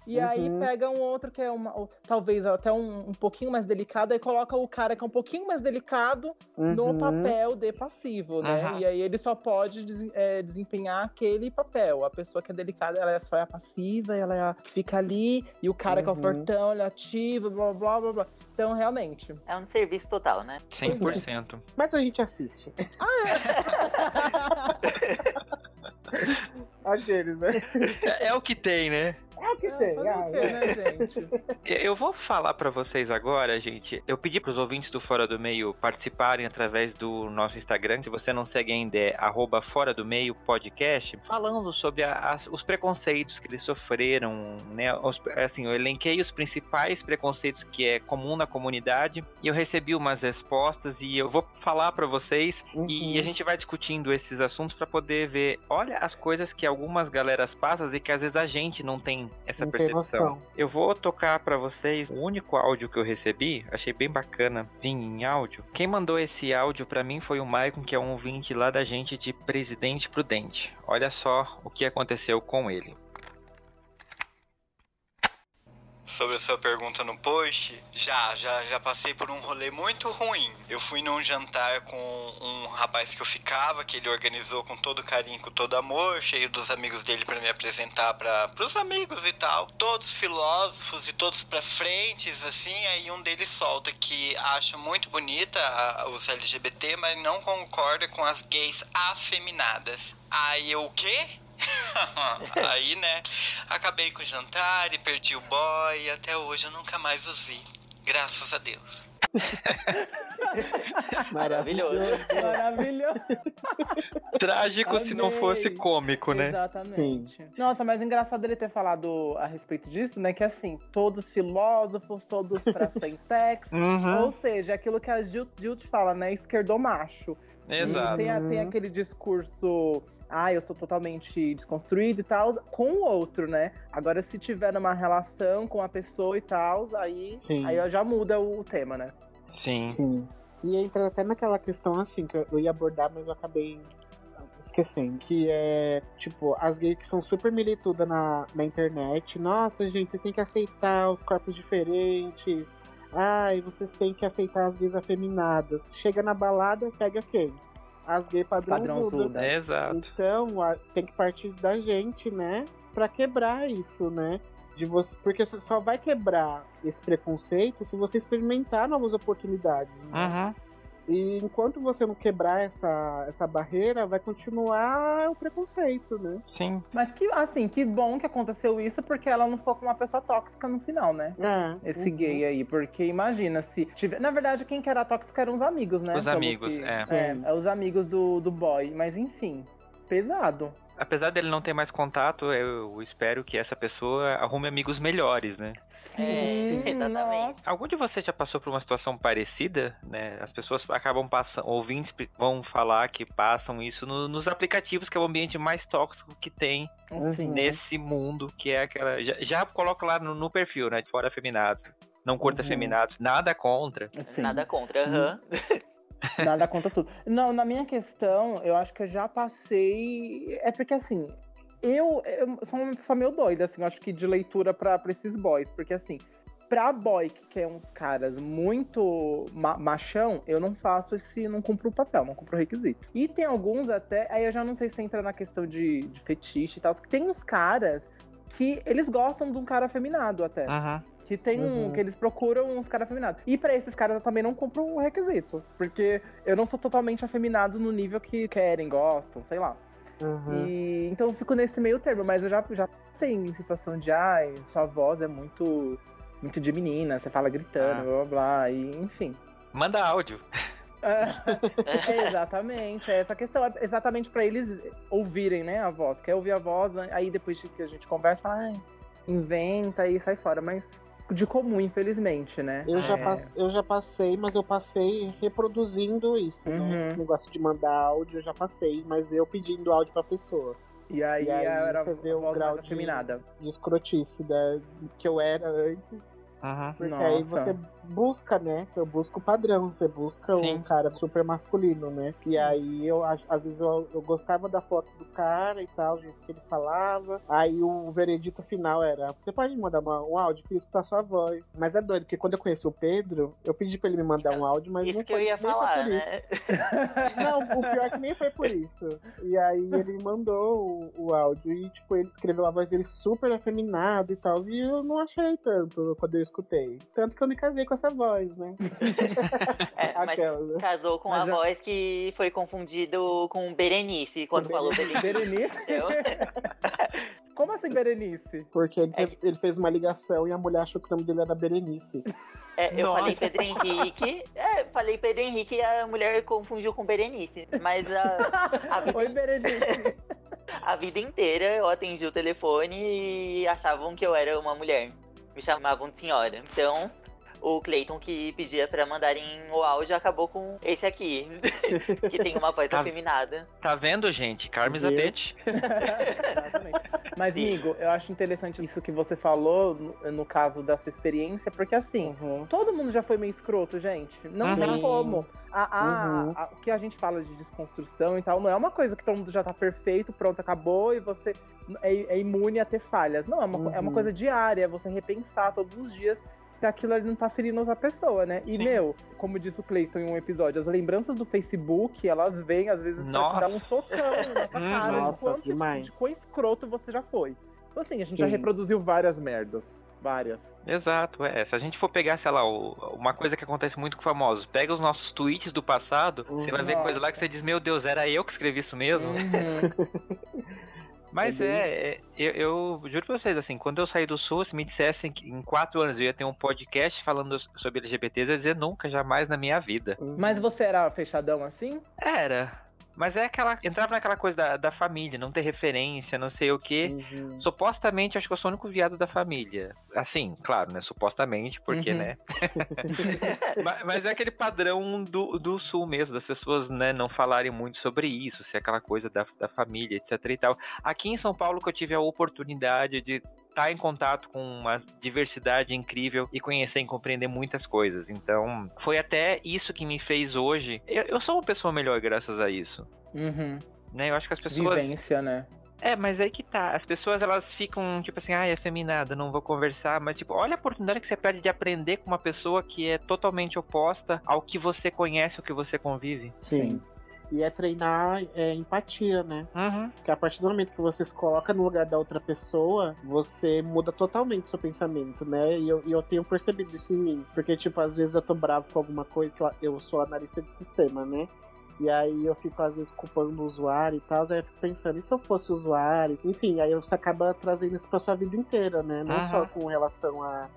E aí Uhum. pega um outro que é uma, ou talvez até um, um pouquinho mais delicado, aí coloca o cara que é um pouquinho mais delicado no Uhum. papel de passivo, né? Uhum. E aí ele só pode des- é, desempenhar aquele papel. A pessoa que é delicada, ela é só é a passiva, ela é a que fica ali, e o cara que é o Uhum. fortão, ele é ativo, blá blá blá blá. Então, realmente. É um serviço total, né? 100%. Mas a gente assiste. Aqueles, né? É, é o que tem, né? O que É, tem. fazer ah, o quê, né, gente? Eu vou falar pra vocês agora, gente. Eu pedi pros ouvintes do Fora do Meio participarem através do nosso Instagram. Se você não segue ainda, é arroba Fora do Meio Podcast, falando sobre a- as- os preconceitos que eles sofreram, né? Os- assim, eu elenquei os principais preconceitos que é comum na comunidade e eu recebi umas respostas e eu vou falar pra vocês Uhum. e a gente vai discutindo esses assuntos pra poder ver, olha as coisas que algumas galeras passam e que às vezes a gente não tem essa Não percepção. Eu vou tocar pra vocês o único áudio que eu recebi, achei bem bacana vir em áudio. Quem mandou esse áudio pra mim foi o Maicon, que é um ouvinte lá da gente de Presidente Prudente. Olha só o que aconteceu com ele. Sobre a sua pergunta no post, já, já, já passei por um rolê muito ruim. Eu fui num jantar com um rapaz que eu ficava, que ele organizou com todo carinho, com todo amor, cheio dos amigos dele para me apresentar para os amigos e tal. Todos filósofos e todos pra frentes, assim. Aí um deles solta que acha muito bonita a- os LGBT, mas não concorda com as gays afeminadas. Aí eu, o quê? Aí, né, acabei com o jantar e perdi o boy e até hoje eu nunca mais os vi. Graças a Deus. Maravilhoso. Maravilhoso. Trágico se não Amei. fosse cômico, né? Exatamente. Nossa, mas engraçado ele ter falado a respeito disso, né? Que assim, todos filósofos, todos pra frentex. Uhum, Ou seja, aquilo que a Jill, Jill te fala, né? Esquerdomacho. Exato. Tem, a- tem aquele discurso, ah, eu sou totalmente desconstruído e tal, com o outro, né? Agora, se tiver numa relação com a pessoa e tal, aí, Sim. aí já muda o tema, né? Sim. Sim. E entra até naquela questão assim, que eu- eu ia abordar, mas eu acabei esquecendo. Que é, tipo, as gays que são super militudas na, na internet. Nossa, gente, vocês têm que aceitar os corpos diferentes. Ai, vocês têm que aceitar as gays afeminadas. Chega na balada, pega quem? As gays padrãozudas. Padrãozuda. Exato. Então, a- tem que partir da gente, né? Pra quebrar isso, né? De você, porque você só vai quebrar esse preconceito se você experimentar novas oportunidades. Né? Uhum. E enquanto você não quebrar essa, essa barreira, vai continuar o preconceito, né? Sim. Mas que, assim, que bom que aconteceu isso, porque ela não ficou com uma pessoa tóxica no final, né? É, Esse uhum. gay aí, porque imagina se tiver. Na verdade, quem que era tóxico eram os amigos, né? Os Pelo amigos, que- é. É, é os amigos do, do boy. Mas enfim. pesado. Apesar dele não ter mais contato, eu espero que essa pessoa arrume amigos melhores, né? Sim, É, exatamente. Algum de vocês já passou por uma situação parecida, né? As pessoas acabam passando, ouvintes vão falar que passam isso no- nos aplicativos, que é o ambiente mais tóxico que tem Assim, nesse mundo, que é aquela. Já, já coloco lá no, no perfil, né? De fora afeminados. Não curta Uhum. afeminados. Nada contra. assim, Nada contra, aham. Nada conta tudo. Não, na minha questão, eu acho que eu já passei. É porque assim, eu, eu sou uma pessoa meio doida, assim, eu acho que de leitura pra, pra esses boys. Porque assim, pra boy que quer uns caras muito ma- machão, eu não faço esse. Não cumpro o papel, não cumpro o requisito. E tem alguns até. Aí eu já não sei se entra na questão de, de fetiche e tal. Que tem uns caras que eles gostam de um cara afeminado até. Uhum. Que tem um. Uhum. Que eles procuram uns caras afeminados. E pra esses caras eu também não compro o requisito. Porque eu não sou totalmente afeminado no nível que querem, gostam, sei lá. Uhum. E, então eu fico nesse meio termo, mas eu já, já passei em situação de ai, sua voz é muito. Muito de menina, você fala gritando, Ah. blá blá blá, e enfim. Manda áudio. É, exatamente, é essa questão. É exatamente pra eles ouvirem, né, a voz. Quer ouvir a voz, aí depois que a gente conversa, ai, inventa e sai fora. Mas de comum, infelizmente, né? Eu, já É. passe- eu já passei, mas eu passei reproduzindo isso, Uhum. né? Esse negócio de mandar áudio eu já passei, mas eu pedindo áudio pra pessoa. E aí, E aí era você vê o voz grau de-. De escrotice da, que eu era antes. Uhum. Porque aí Nossa. você busca, né? Você busca o padrão, você busca Sim. um cara super masculino, né? E aí eu às vezes eu, eu gostava da foto do cara e tal, o jeito que ele falava. Aí o veredito final era: você pode me mandar uma- um áudio que escutar sua voz. Mas é doido, porque quando eu conheci o Pedro, eu pedi pra ele me mandar um áudio, mas não que eu foi, ia nem foi falar, por né? isso. Não, o pior é que nem foi por isso. E aí ele me mandou o, o áudio e, tipo, ele escreveu a voz dele super afeminada e tal. E eu não achei tanto quando eu escutei. Tanto que eu me casei com essa voz, né? É, mas Aquela, né? casou com Mas a a- voz que foi confundido com Berenice quando Com falou Berenice. Berenice? Como assim, Berenice? Porque ele, É ele fez uma ligação e a mulher achou que o nome dele era Berenice. É, eu Nossa. falei Pedro Henrique. É, falei Pedro Henrique e a mulher confundiu com Berenice. Mas a, a, vida, Oi, Berenice. a vida inteira eu atendi o telefone e achavam que eu era uma mulher. Me chamavam de senhora. Então, o Clayton que pedia pra mandarem o áudio acabou com esse aqui. que tem uma voz Tá- afeminada. Tá vendo, gente? Carmen Viu? Zabete. Exatamente. Mas, Sim. amigo, eu acho interessante isso que você falou no, no caso da sua experiência, porque assim, Uhum. todo mundo já foi meio escroto, gente. Não Uhum. tem como. A, a- Uhum. a- o que a gente fala de desconstrução e tal, não é uma coisa que todo mundo já tá perfeito, pronto, acabou, e você é, é imune a ter falhas. Não, é uma, co- é uma Uhum. coisa diária, é você repensar todos os dias aquilo ali não tá ferindo outra pessoa, né? E, Sim. meu, como disse o Cleiton em um episódio, as lembranças do Facebook, elas vêm, às vezes, pra te dar um Nossa. socão na sua Hum, cara de nossa, quanto demais. de quão escroto você já foi. Então, assim, a gente já Sim. reproduziu várias merdas. Várias. Exato, é. Se a gente for pegar, sei lá, o- uma coisa que acontece muito com famosos, pega os nossos tweets do passado, você vai ver Nossa. coisa lá que você diz, meu Deus, era eu que escrevi isso mesmo? Uhum. Mas É é, eu, eu juro pra vocês, assim, quando eu saí do Sul, se me dissessem que em quatro anos eu ia ter um podcast falando sobre LGBTs, eu ia dizer nunca, jamais na minha vida. Mas você era fechadão assim? Era. Mas é aquela. Entrava naquela coisa da, da família, não ter referência, não sei o quê. Uhum. Supostamente, acho que eu sou o único viado da família. Assim, claro, né? Supostamente, porque, Uhum. né? mas, mas é aquele padrão do, do sul mesmo, das pessoas, né, não falarem muito sobre isso, ser aquela coisa da, da família, etc e tal. Aqui em São Paulo que eu tive a oportunidade de estar em contato com uma diversidade incrível e conhecer e compreender muitas coisas. Então, foi até isso que me fez hoje. Eu, eu sou uma pessoa melhor graças a isso. Uhum. Né? Eu acho que as pessoas. Vivência, né? É, mas aí que tá. As pessoas elas ficam tipo assim, ai, é feminada, não vou conversar. Mas, tipo, olha a oportunidade que você perde de aprender com uma pessoa que é totalmente oposta ao que você conhece, ao que você convive. Sim. E é treinar é, empatia, né? Uhum. Porque a partir do momento que você se coloca no lugar da outra pessoa, você muda totalmente o seu pensamento, né? E eu, e eu tenho percebido isso em mim. Porque, tipo, às vezes eu tô bravo com alguma coisa, que eu, eu sou analista de sistema, né? E aí eu fico, às vezes, culpando o usuário e tal. Aí eu fico pensando, e se eu fosse usuário? Enfim, aí você acaba trazendo isso pra sua vida inteira, né? Não Uhum. só com relação a,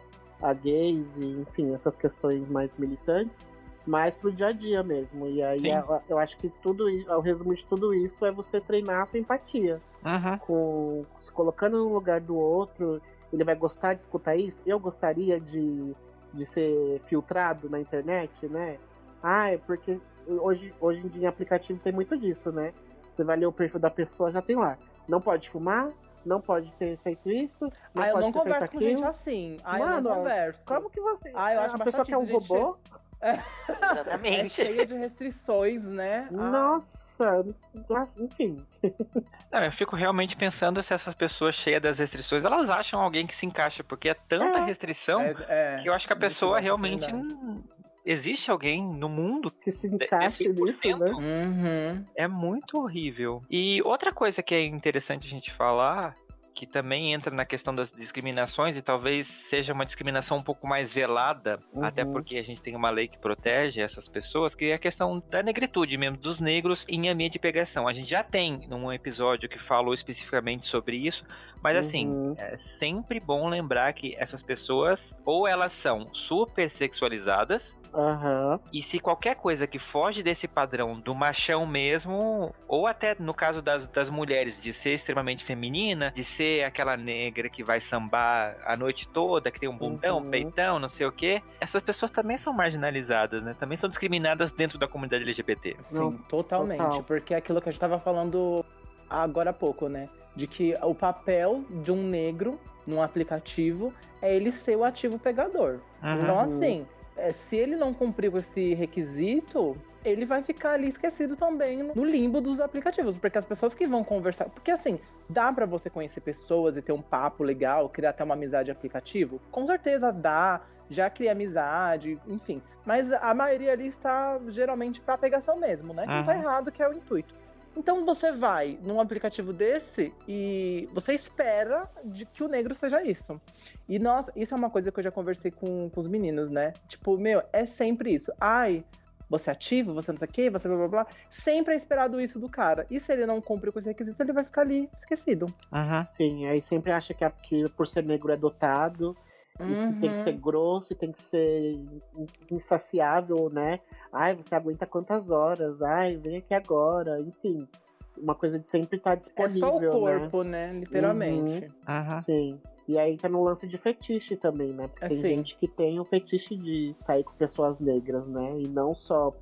a gays e, enfim, essas questões mais militantes. Mais pro dia a dia mesmo. E aí eu, eu acho que tudo o resumo de tudo isso é você treinar a sua empatia. Uhum. Com, se colocando no lugar do outro, ele vai gostar de escutar isso? Eu gostaria de, de ser filtrado na internet, né? Ah, é porque hoje, hoje em dia em aplicativo tem muito disso, né? Você vai ler o perfil da pessoa, já tem lá. Não pode fumar, não pode ter feito isso, não Ah, eu pode não converso com aquilo. gente assim. Ah, eu Mano, não converso. Como que você. Ah, eu acho a pessoa que é um gente- É Exatamente. cheio de restrições, né? Ah, Nossa, enfim. Não, eu fico realmente pensando se essas pessoas cheias das restrições, elas acham alguém que se encaixa, porque é tanta É. restrição é- é, que eu acho que a pessoa realmente. Existe alguém no mundo Que se encaixe nisso, 1%. né? Uhum. É muito horrível. E outra coisa que é interessante a gente falar, que também entra na questão das discriminações, e talvez seja uma discriminação um pouco mais velada, Uhum. até porque a gente tem uma lei que protege essas pessoas, que é a questão da negritude mesmo, dos negros em ambiente de pegação. A gente já tem um episódio que falou especificamente sobre isso, mas assim, Uhum. é sempre bom lembrar que essas pessoas, ou elas são super sexualizadas, Aham. e se qualquer coisa que foge desse padrão do machão mesmo, ou até no caso das, das mulheres, de ser extremamente feminina, de ser aquela negra que vai sambar a noite toda, que tem um bundão, Uhum. peitão, não sei o quê, essas pessoas também são marginalizadas, né? Também são discriminadas dentro da comunidade LGBT. Sim, Não, totalmente. total. Porque é aquilo que a gente tava falando agora há pouco, né? De que o papel de um negro num aplicativo é ele ser o ativo pegador. Uhum. Então, Uhum. assim, é, se ele não cumprir com esse requisito, ele vai ficar ali esquecido também no- limbo dos aplicativos. Porque as pessoas que vão conversar. Porque, assim, dá pra você conhecer pessoas e ter um papo legal, criar até uma amizade de aplicativo? Com certeza dá. Já cria amizade, enfim. Mas a maioria ali está geralmente pra pegação mesmo, né? Que não tá Uhum. errado, que é o intuito. Então você vai num aplicativo desse e você espera de que o negro seja isso. E nossa, isso é uma coisa que eu já conversei com, com os meninos, né? Tipo, meu, é sempre isso. Ai, você é ativo, você não sei o quê, você blá blá blá. Sempre é esperado isso do cara. E se ele não cumpre com esse requisito, ele vai ficar ali esquecido. Uhum. Sim, aí sempre acha que, que por ser negro é dotado. Se tem que ser Uhum. grosso, tem que ser in- insaciável, né? Ai, você aguenta quantas horas? Ai, vem aqui agora. Enfim, uma coisa de sempre estar É disponível, só o né? corpo, né? Literalmente. Uhum. Sim. E aí tá no lance de fetiche também, né? Porque É, tem gente que tem o fetiche de sair com pessoas negras, né? E não só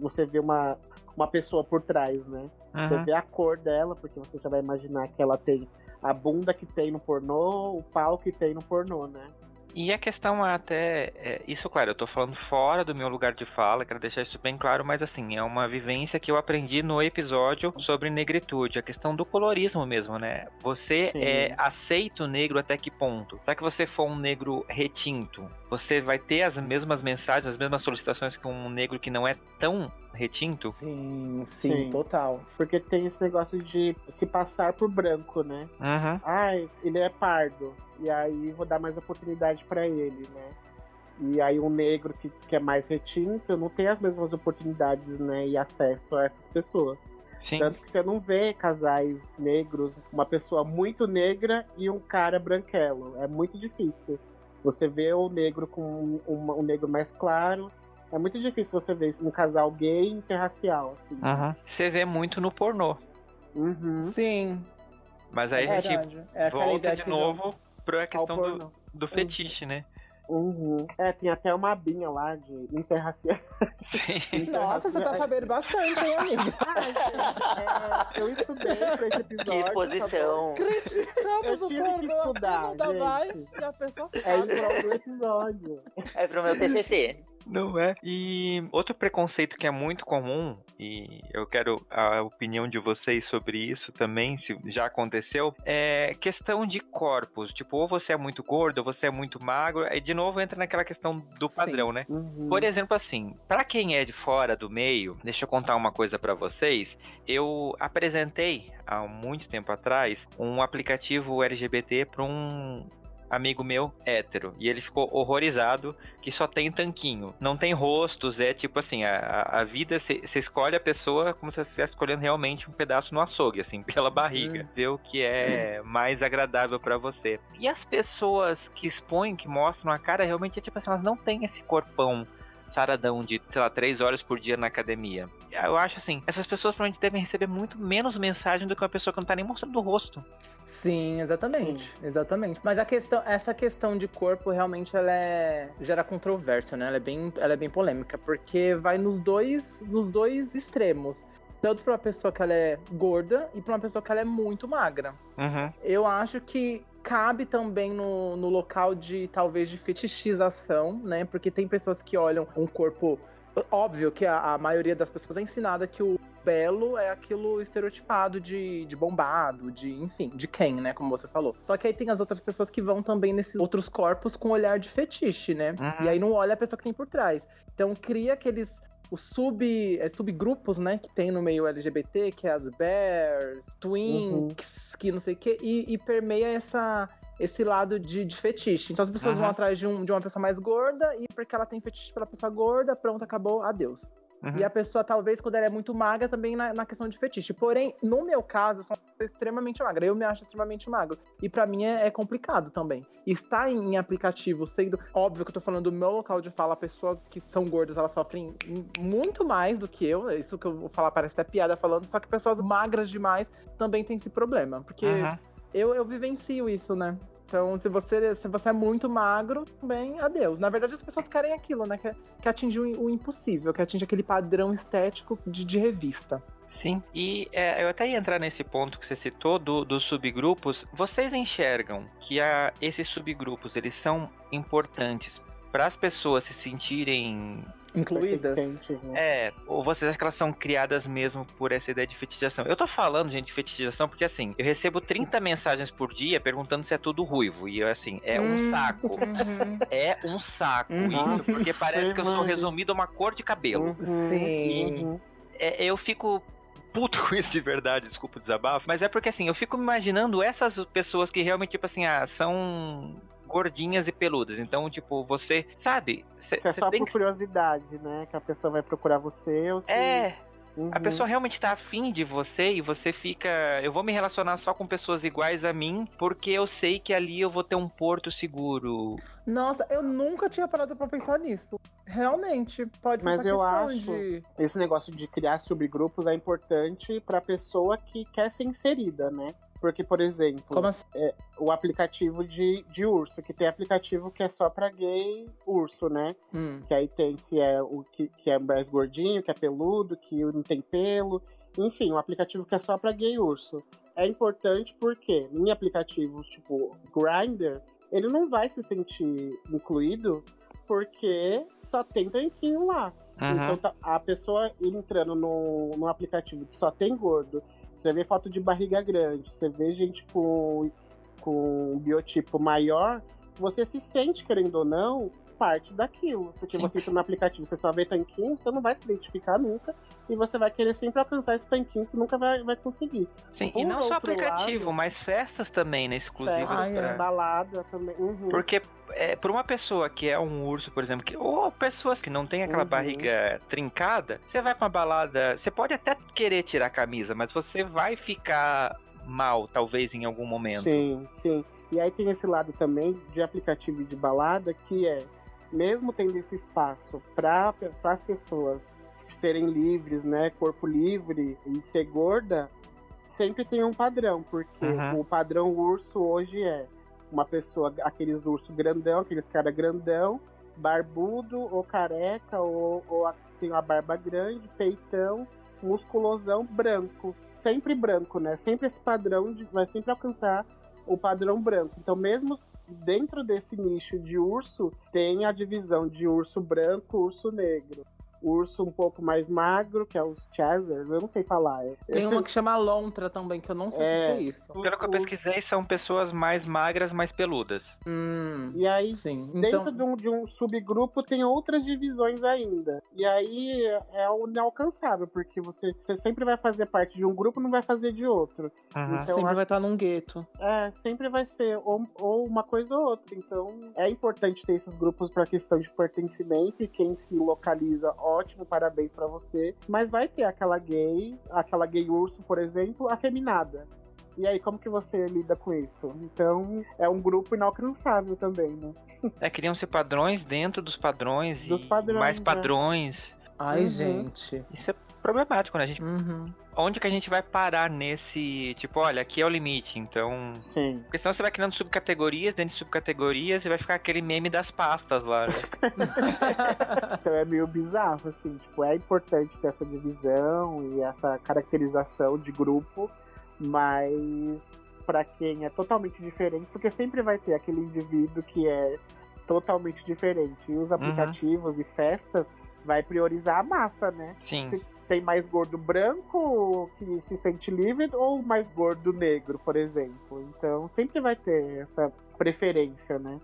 você vê uma, uma pessoa por trás, né? Você Uhum. vê a cor dela, porque você já vai imaginar que ela tem a bunda que tem no pornô, o pau que tem no pornô, né? E a questão até. é, isso, claro, eu tô falando fora do meu lugar de fala, quero deixar isso bem claro, mas assim, é uma vivência que eu aprendi no episódio sobre negritude, a questão do colorismo mesmo, né? Você Sim. é aceito negro até que ponto? Será que você for um negro retinto, você vai ter as mesmas mensagens, as mesmas solicitações que um negro que não é tão retinto? Sim, sim, Sim. total. Porque tem esse negócio de se passar por branco, né? Uhum. Ai, ele é pardo. E aí vou dar mais oportunidade pra ele, né? E aí um negro que, que é mais retinto não tem as mesmas oportunidades, né? E acesso a essas pessoas. Sim. Tanto que você não vê casais negros, uma pessoa muito negra e um cara branquelo. É muito difícil. Você vê o negro com um, um negro mais claro. É muito difícil você ver um casal gay interracial, assim. Uhum. Você vê muito no pornô. Uhum. Sim, Mas aí é a gente verdade. É volta de novo pra Ao questão do, do fetiche, né? Uhum. É, tem até uma abinha lá de interracial. Nossa, você tá sabendo bastante, hein, amiga? É, eu estudei pra esse Que episódio. exposição. Criticamos Eu o tive pornô que estudar, não dá gente. mais e a pessoa É sabe. prol do episódio. É pro meu TCC. Não é? E outro preconceito que é muito comum, e eu quero a opinião de vocês sobre isso também, se já aconteceu, é questão de corpos. Tipo, ou você é muito gordo, ou você é muito magro, aí de novo entra naquela questão do padrão, né? Uhum. Por exemplo, assim, pra quem é de fora do meio, deixa eu contar uma coisa pra vocês. Eu apresentei há muito tempo atrás um aplicativo LGBT pra um amigo meu hétero. E ele ficou horrorizado que só tem tanquinho, não tem rostos, é tipo assim, a, a- vida, você escolhe a pessoa como se você estivesse escolhendo realmente um pedaço no açougue, assim, pela barriga, ver o que é mais agradável pra você. E as pessoas que expõem, que mostram a cara, realmente é tipo assim, elas não têm esse corpão saradão de, sei lá, três horas por dia na academia. Eu acho assim, essas pessoas provavelmente devem receber muito menos mensagem do que uma pessoa que não tá nem mostrando o rosto. Sim, exatamente. Sim. Exatamente. Mas a questão, essa questão de corpo realmente ela é gera controvérsia, né? Ela é bem, ela é bem polêmica, porque vai nos dois, nos dois extremos tanto para uma pessoa que ela é gorda e para uma pessoa que ela é muito magra. Uhum. Eu acho que cabe também no, no local de talvez de fetichização, né? Porque tem pessoas que olham um corpo. Óbvio que a, a maioria das pessoas é ensinada que o belo é aquilo estereotipado de, de bombado, de, enfim, de quem, né? Como você falou. Só que aí tem as outras pessoas que vão também nesses outros corpos com olhar de fetiche, né? Uhum. E aí não olha a pessoa que tem por trás. Então cria aqueles os sub, é, subgrupos, né, que tem no meio LGBT, que é as bears, twinks, uhum. que não sei o quê, e, e, permeia essa, esse lado de, de fetiche. Então as pessoas uhum. vão atrás de, um, de uma pessoa mais gorda, e porque ela tem fetiche pela pessoa gorda, pronto, acabou, adeus. Uhum. E a pessoa, talvez, quando ela é muito magra, também na, na questão de fetiche. Porém, no meu caso, eu sou extremamente magra. Eu me acho extremamente magro. E para mim é, é, complicado também. Estar em, em aplicativo, sendo. Óbvio que eu tô falando do meu local de fala, pessoas que são gordas, elas sofrem muito mais do que eu. Isso que eu vou falar parece até piada falando. Só que pessoas magras demais também têm esse problema. Porque. Uhum. Eu, eu vivencio isso, né? Então, se você, se você é muito magro, bem, adeus. Na verdade, as pessoas querem aquilo, né? Que, que atingir o, o impossível, que atinge aquele padrão estético de, de revista. Sim, e é, eu até ia entrar nesse ponto que você citou do, dos subgrupos. Vocês enxergam que a, esses subgrupos eles são importantes para as pessoas se sentirem incluídas. Né? É, ou vocês acham que elas são criadas mesmo por essa ideia de fetichização? Eu tô falando, gente, de fetichização porque assim, eu recebo 30 mensagens por dia perguntando se é tudo ruivo. E eu assim, é um hum, saco. Uhum. É um saco uhum. isso, porque parece que eu sou resumido a uma cor de cabelo. Uhum. Sim. E, é, eu fico puto com isso de verdade, desculpa o desabafo, mas é porque assim, eu fico imaginando essas pessoas que realmente, tipo assim, ah, são gordinhas e peludas. Então, tipo, você, sabe? Cê, Isso é só por que... curiosidade, né? Que a pessoa vai procurar você ou se... É. Uhum. A pessoa realmente tá afim de você e você fica. Eu vou me relacionar só com pessoas iguais a mim, porque eu sei que ali eu vou ter um porto seguro. Nossa, eu nunca tinha parado pra pensar nisso. Realmente, pode ser Mas eu acho de... esse negócio de criar subgrupos é importante pra pessoa que quer ser inserida, né? Porque, por exemplo, assim? é, o aplicativo de, de urso, que tem aplicativo que é só pra gay urso, né? Hum. Que aí tem se é o que, que é mais gordinho, que é peludo, que não tem pelo. Enfim, um aplicativo que é só pra gay urso. É importante porque em aplicativos tipo Grindr, ele não vai se sentir incluído porque só tem tanquinho lá. Uhum. Então tá, a pessoa entrando no, no aplicativo que só tem gordo você vê foto de barriga grande, você vê gente com, com um biotipo maior, você se sente, querendo ou não, parte daquilo. Porque Sim. você entra no aplicativo, você só vê tanquinho, você não vai se identificar nunca. E você vai querer sempre alcançar esse tanquinho que nunca vai, vai conseguir. Sim, Por e não só aplicativo, lado, mas festas também, né? Exclusivas festas, pra... balada também. Uhum. Porque é, por uma pessoa que é um urso, por exemplo, que, ou pessoas que não tem aquela uhum. barriga trincada, você vai pra uma balada, você pode até querer tirar a camisa, mas você vai ficar mal, talvez, em algum momento. Sim, sim. E aí tem esse lado também de aplicativo de balada que é mesmo tendo esse espaço para as pessoas serem livres, né, corpo livre e ser gorda, sempre tem um padrão, porque uhum. o padrão urso hoje é uma pessoa, aqueles urso grandão, aqueles cara grandão, barbudo ou careca, ou, ou tem uma barba grande, peitão, musculosão, branco. Sempre branco, né? Sempre esse padrão de, vai sempre alcançar o padrão branco. Então, mesmo dentro desse nicho de urso, tem a divisão de urso branco, urso negro urso um pouco mais magro, que é os Chaser, eu não sei falar. Tem uma que chama Lontra também, que eu não sei é, o que é isso. Pelo que eu pesquisei, são pessoas mais magras, mais peludas. Hum, e aí, sim. dentro então... de, um, de um subgrupo, tem outras divisões ainda. E aí é o inalcançável, porque você, você sempre vai fazer parte de um grupo não vai fazer de outro. Uhum. Então, sempre vai estar num gueto. É, sempre vai ser ou, ou uma coisa ou outra. Então é importante ter esses grupos para questão de pertencimento e quem se localiza ótimo, parabéns para você. Mas vai ter aquela gay, aquela gay urso, por exemplo, afeminada. E aí, como que você lida com isso? Então, é um grupo inalcançável também, né? É, criam-se padrões dentro dos padrões Dos e padrões, mais é. padrões. Ai, Uhum. gente. Isso é problemático, né? A gente, Uhum. onde que a gente vai parar nesse, tipo, olha, aqui é o limite, então... Sim. Porque senão você vai criando subcategorias, dentro de subcategorias, e vai ficar aquele meme das pastas lá, né? Então é meio bizarro, assim, tipo, é importante ter essa divisão e essa caracterização de grupo, mas pra quem é totalmente diferente, porque sempre vai ter aquele indivíduo que é totalmente diferente. E os aplicativos e festas vai priorizar a massa, né? Sim. Se tem mais gordo branco que se sente livre ou mais gordo negro, por exemplo. Então sempre vai ter essa preferência, né?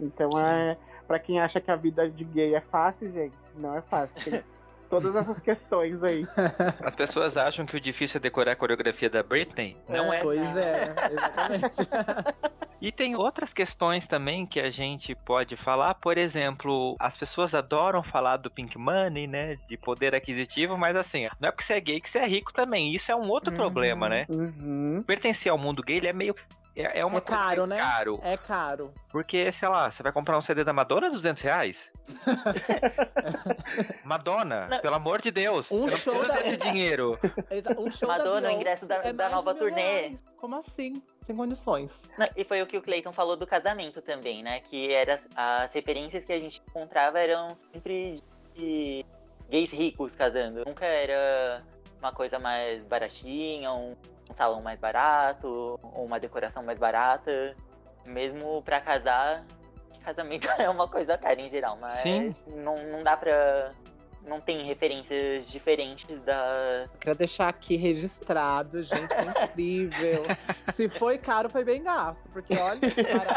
Então Sim. é para quem acha que a vida de gay é fácil, gente, não é fácil. Tem todas essas questões aí. As pessoas acham que o difícil é decorar a coreografia da Britney. Não é. Pois é, exatamente. E tem outras questões também que a gente pode falar. Por exemplo, as pessoas adoram falar do pink money, né? De poder aquisitivo, mas assim, não é porque você é gay que você é rico também. Isso é um outro Uhum. problema, né? Uhum. Pertencer ao mundo gay ele é meio. É, é uma É coisa caro, meio né? caro. É caro. Porque, sei lá, você vai comprar um CD da Madonna 200 reais? Madonna, Não. pelo amor de Deus. Um você não show precisa da- desse dinheiro. Um show Madonna, da o ingresso da- é da nova turnê. reais. Como assim? Sem condições. Não, e foi o que o Clayton falou do casamento também, né? Que era as referências que a gente encontrava eram sempre de gays ricos casando. Nunca era uma coisa mais baratinha, um, um salão mais barato, ou uma decoração mais barata. Mesmo pra casar, casamento é uma coisa cara em geral, mas Sim. Não, não dá pra. Não tem referências diferentes da. Quero deixar aqui registrado, gente, foi incrível. Se foi caro, foi bem gasto, porque olha,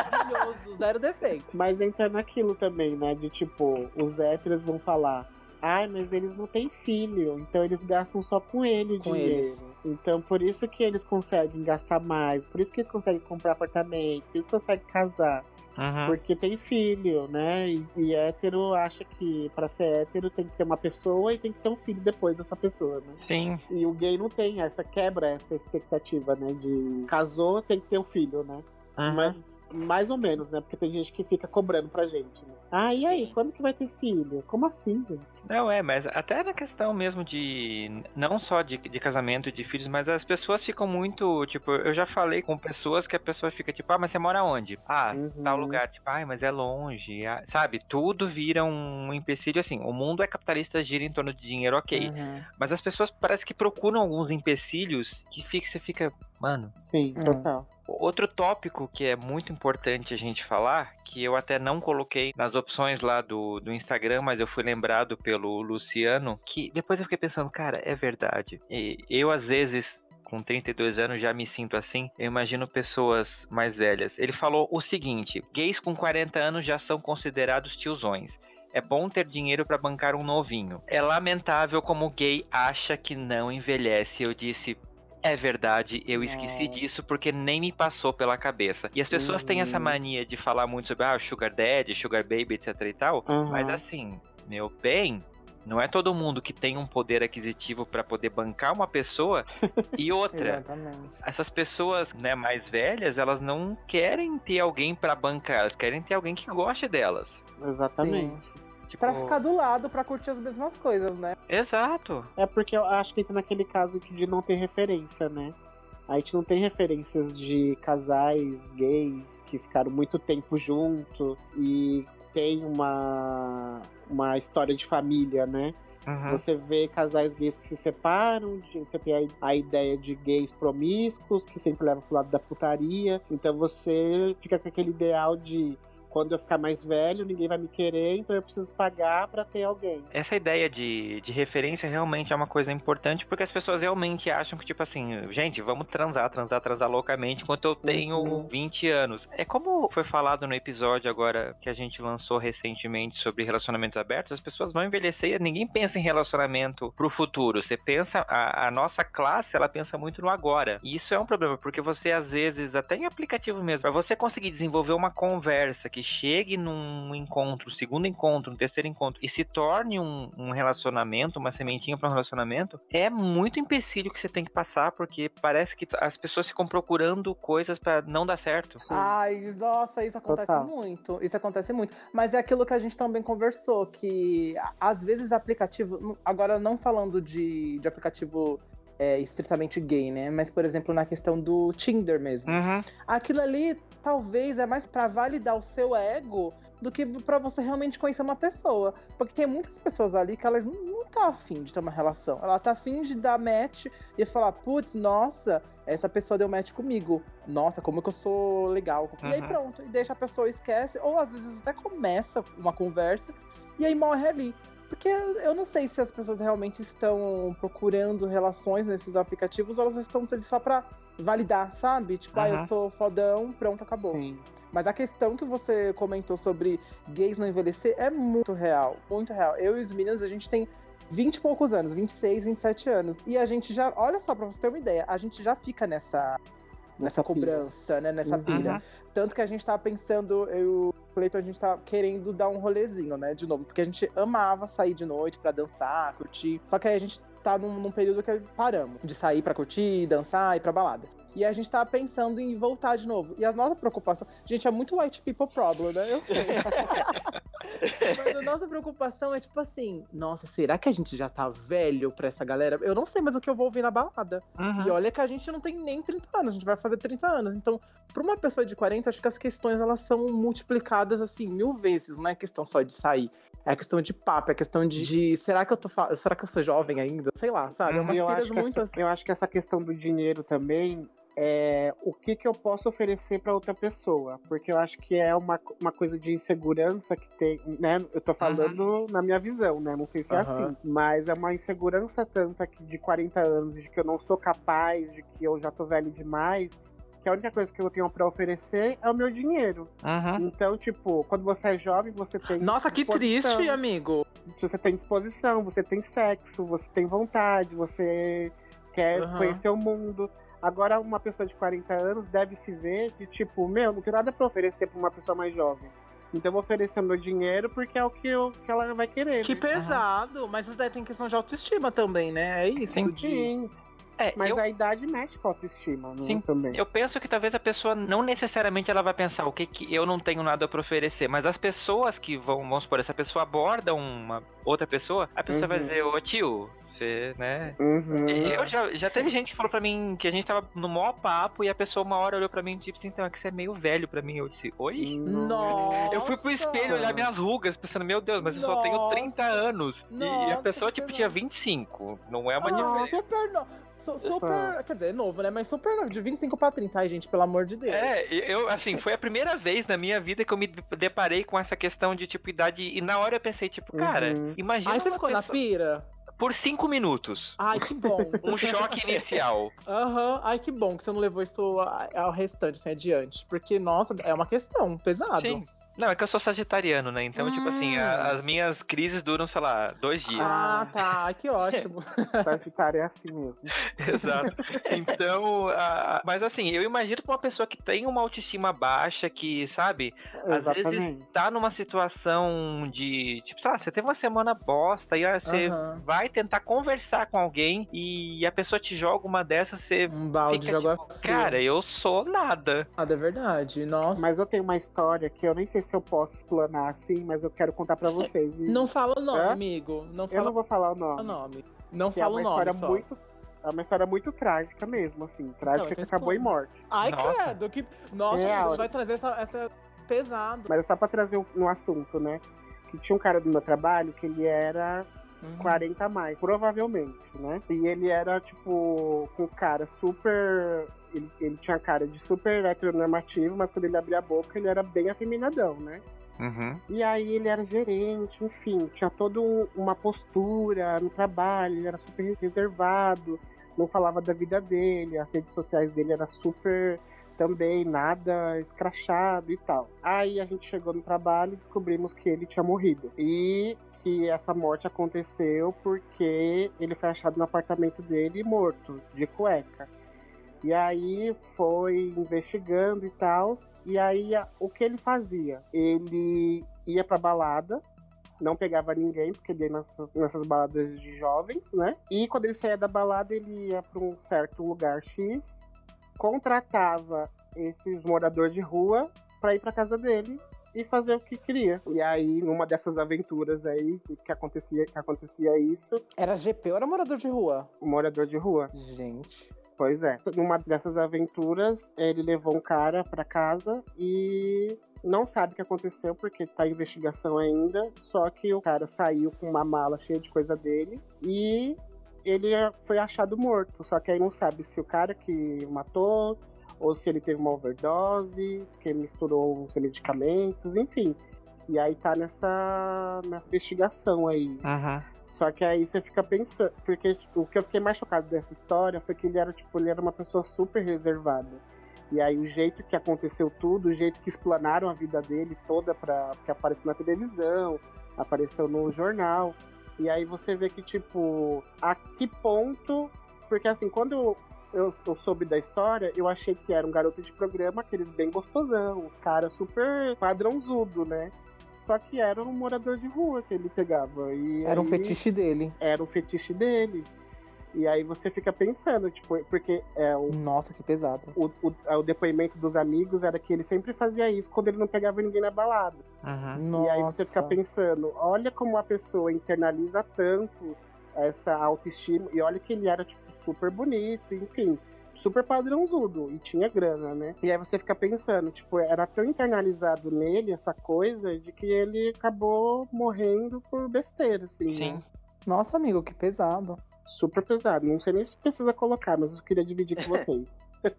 maravilhoso, zero defeito. Mas entra naquilo também, né? De tipo, os héteros vão falar. Ai, mas eles não têm filho, então eles gastam só com ele o Com dinheiro. eles. Então por isso que eles conseguem gastar mais, por isso que eles conseguem comprar apartamento, por isso que conseguem casar. Uhum. Porque tem filho, né? E, e hétero acha que pra ser hétero tem que ter uma pessoa e tem que ter um filho depois dessa pessoa, né? Sim. E o gay não tem essa, quebra essa expectativa, né? De casou, tem que ter um filho, né? Uhum. Mas, mais ou menos, né? Porque tem gente que fica cobrando pra gente, né? Ah, e aí? Quando que vai ter filho? Como assim, gente? Não, é, mas até na questão mesmo de. Não só de, de casamento e de filhos, mas as pessoas ficam muito. Tipo, eu já falei com pessoas que a pessoa fica tipo, ah, mas você mora onde? Ah, Uhum. tal lugar. Tipo, ai, mas é longe. ah, sabe? Tudo vira um empecilho assim. O mundo é capitalista, gira em torno de dinheiro, ok. Uhum. Mas as pessoas parece que procuram alguns empecilhos que fica, você fica. Mano. Sim, Hum. total. Outro tópico que é muito importante a gente falar, que eu até não coloquei nas opções lá do, do Instagram, mas eu fui lembrado pelo Luciano, que depois eu fiquei pensando, cara, é verdade. E eu, às vezes, com 32 anos, já me sinto assim. Eu imagino pessoas mais velhas. Ele falou o seguinte: gays com 40 anos já são considerados tiozões. É bom ter dinheiro pra bancar um novinho. É lamentável como o gay acha que não envelhece. Eu disse, é verdade, eu esqueci É. disso porque nem me passou pela cabeça. E as pessoas têm essa Uhum. mania de falar muito sobre ah, sugar daddy, sugar baby, etc e tal. Aham. Mas assim, meu bem, não é todo mundo que tem um poder aquisitivo pra poder bancar uma pessoa. e outra, Exatamente. essas pessoas, né, mais velhas, elas não querem ter alguém pra bancar, elas querem ter alguém que goste delas. Exatamente. Tipo, Pra ficar do lado, pra curtir as mesmas coisas, né? Exato. É porque eu acho que entra naquele caso de não ter referência, né? A gente não tem referências de casais gays que ficaram muito tempo junto e tem uma, uma história de família, né? Uhum. Você vê casais gays que se separam, de- você tem a, a ideia de gays promíscuos, que sempre levam pro lado da putaria. Então você fica com aquele ideal de quando eu ficar mais velho, ninguém vai me querer, então eu preciso pagar pra ter alguém. Essa ideia de, de referência realmente é uma coisa importante, porque as pessoas realmente acham que, tipo assim, gente, vamos transar, transar, transar loucamente enquanto eu tenho Uhum. 20 anos. É como foi falado no episódio agora que a gente lançou recentemente sobre relacionamentos abertos, as pessoas vão envelhecer, ninguém pensa em relacionamento pro futuro. Você pensa, a, a nossa classe, ela pensa muito no agora. E isso é um problema, porque você, às vezes, até em aplicativo mesmo, pra você conseguir desenvolver uma conversa que chegue num encontro, segundo encontro, um terceiro encontro, e se torne um, um relacionamento, uma sementinha para um relacionamento, é muito empecilho que você tem que passar, porque parece que as pessoas ficam procurando coisas para não dar certo. Sim. Ai, nossa, isso acontece Total. muito. Isso acontece muito. Mas é aquilo que a gente também conversou, que às vezes aplicativo, agora não falando de, de aplicativo é, estritamente gay, né? Mas, por exemplo, na questão do Tinder mesmo. Uhum. Aquilo ali talvez é mais para validar o seu ego do que para você realmente conhecer uma pessoa. Porque tem muitas pessoas ali que elas não tá afim de ter uma relação. Ela tá afim de dar match e falar, putz, nossa, essa pessoa deu match comigo. Nossa, como que eu sou legal. Uhum. E aí uhum. pronto, e deixa a pessoa esquece, ou às vezes até começa uma conversa e aí morre ali. Porque eu não sei se as pessoas realmente estão procurando relações nesses aplicativos ou elas estão só pra validar, sabe? Tipo, uhum. ah, eu sou fodão, pronto, acabou. Sim. Mas a questão que você comentou sobre gays não envelhecer é muito real, muito real. Eu e os meninos, a gente tem 20 e poucos anos, 26, 27 anos. E a gente já, olha só, pra você ter uma ideia, a gente já fica nessa, nessa cobrança, né? Nessa uhum. pira. Tanto que a gente tava pensando, eu Cleiton, a gente tá querendo dar um rolezinho, né? De novo, porque a gente amava sair de noite para dançar, curtir. Só que aí a gente tá num, num período que paramos de sair para curtir, dançar e ir pra balada. E a gente tá pensando em voltar de novo. E a nossa preocupação. Gente, é muito white people problem, né? Eu sei. mas a nossa preocupação é tipo assim: nossa, será que a gente já tá velho pra essa galera? Eu não sei mais o que eu vou ouvir na balada. Uhum. E olha que a gente não tem nem 30 anos, a gente vai fazer 30 anos. Então, pra uma pessoa de 40, acho que as questões elas são multiplicadas assim mil vezes. Não é questão só de sair. É questão de papo, é questão de, de será que eu tô será que eu sou jovem ainda? Sei lá, sabe? É umas eu acho muito essa, assim. Eu acho que essa questão do dinheiro também é, o que, que eu posso oferecer para outra pessoa. Porque eu acho que é uma, uma coisa de insegurança que tem, né? Eu tô falando uhum. na minha visão, né? Não sei se é uhum. assim. Mas é uma insegurança tanta de 40 anos, de que eu não sou capaz, de que eu já tô velho demais. Que a única coisa que eu tenho para oferecer é o meu dinheiro. Uhum. Então, tipo, quando você é jovem, você tem. Nossa, que triste, amigo. Se você tem disposição, você tem sexo, você tem vontade, você quer conhecer o mundo. Agora, uma pessoa de 40 anos deve se ver de tipo, meu, não tem nada para oferecer para uma pessoa mais jovem. Então eu vou oferecer meu dinheiro porque é o que, eu, que ela vai querer. Que né? pesado, uhum. mas isso daí tem questão de autoestima também, né? É isso. Sim, sim. É, Mas eu... a idade mexe com a autoestima, né? Sim, também. Eu penso que talvez a pessoa não necessariamente ela vai pensar o que que eu não tenho nada para oferecer, mas as pessoas que vão, vamos supor, essa pessoa aborda uma outra pessoa, a pessoa uhum. vai dizer, ô tio, você, né? Uhum. Eu já, já teve gente que falou para mim que a gente tava no maior papo e a pessoa uma hora olhou para mim e disse assim, então é que você é meio velho para mim. Eu disse, oi? Nossa! Eu fui pro espelho olhar minhas rugas, pensando, meu Deus, mas Nossa. eu só tenho 30 anos. Nossa, e a pessoa, tipo, tinha 25. Não é uma ah, diferença super. Quer dizer, é novo, né? Mas super novo, de 25 pra 30. Ai, gente, pelo amor de Deus. É, eu, assim, foi a primeira vez na minha vida que eu me deparei com essa questão de, tipo, idade. E na hora eu pensei, tipo, cara, uhum. imagina. Aí você ficou pessoa... na pira? Por cinco minutos. Ai, que bom. um choque inicial. Aham, uhum. ai, que bom que você não levou isso ao restante, assim, adiante. Porque, nossa, é uma questão pesada. Sim. Não, é que eu sou sagitariano, né? Então, hum. tipo assim, a, hum. as minhas crises duram, sei lá, dois dias. Ah, tá. Que ótimo. Sagitário é assim mesmo. Exato. Então, a, mas assim, eu imagino pra uma pessoa que tem uma autoestima baixa, que, sabe, Exatamente. às vezes tá numa situação de, tipo, sabe, você teve uma semana bosta e aí você uhum. vai tentar conversar com alguém e a pessoa te joga uma dessas, você um balde fica, de tipo, cara, eu sou nada. Nada é verdade. Nossa. Mas eu tenho uma história que eu nem sei se eu posso explanar assim, mas eu quero contar para vocês. E... Não fala o nome, amigo. Não fala... Eu não vou falar o nome. O nome. Não que fala é o nome. História muito, é uma história muito trágica mesmo, assim. Trágica que acabou em morte. Ai, Nossa. credo. Que... Nossa, é, vai trazer essa, essa pesado. Mas é só pra trazer um, um assunto, né? Que tinha um cara do meu trabalho que ele era Uhum. 40 a mais, provavelmente, né? E ele era, tipo, com cara super ele, ele tinha cara de super heteronormativo, mas quando ele abria a boca, ele era bem afeminadão, né? Uhum. E aí ele era gerente, enfim, tinha toda um, uma postura no trabalho, ele era super reservado, não falava da vida dele, as redes sociais dele era super também nada escrachado e tal. Aí a gente chegou no trabalho e descobrimos que ele tinha morrido. E que essa morte aconteceu porque ele foi achado no apartamento dele morto, de cueca. E aí foi investigando e tal. E aí o que ele fazia? Ele ia pra balada, não pegava ninguém, porque ele ia nessas, nessas baladas de jovens, né? E quando ele saía da balada, ele ia pra um certo lugar X, contratava esses moradores de rua para ir pra casa dele e fazer o que queria. E aí, numa dessas aventuras aí, que acontecia, que acontecia isso. Era GP ou era morador de rua? Morador de rua. Gente. Pois é. Numa dessas aventuras, ele levou um cara para casa e não sabe o que aconteceu porque tá em investigação ainda. Só que o cara saiu com uma mala cheia de coisa dele e ele foi achado morto. Só que aí não sabe se o cara que matou ou se ele teve uma overdose, que misturou os medicamentos, enfim. E aí tá nessa, nessa investigação aí. Só que aí você fica pensando. Porque o que eu fiquei mais chocado dessa história foi que ele era, tipo, ele era uma pessoa super reservada. E aí o jeito que aconteceu tudo, o jeito que explanaram a vida dele toda para que apareceu na televisão, apareceu no jornal. E aí você vê que, tipo, a que ponto. Porque assim, quando eu, eu, soube da história, eu achei que era um garoto de programa, aqueles bem gostosão, os caras super padrãozudo, né? Só que era um morador de rua que ele pegava. E era aí, um fetiche dele. Era um fetiche dele. E aí você fica pensando, tipo, porque é o. Nossa, que pesado. O, o, o, depoimento dos amigos era que ele sempre fazia isso quando ele não pegava ninguém na balada. Uhum. E aí você fica pensando, olha como a pessoa internaliza tanto essa autoestima. E olha que ele era, tipo, super bonito, enfim super padrãozudo e tinha grana, né? E aí você fica pensando, tipo, era tão internalizado nele essa coisa de que ele acabou morrendo por besteira, assim. Sim. Né? Nossa, amigo, que pesado. Super pesado. Não sei nem se precisa colocar, mas eu queria dividir com vocês.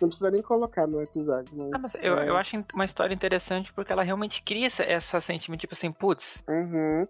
Não precisa nem colocar no episódio. Mas, ah, mas eu, é... eu acho uma história interessante porque ela realmente cria essa, essa sentimento, tipo assim, putz, uhum.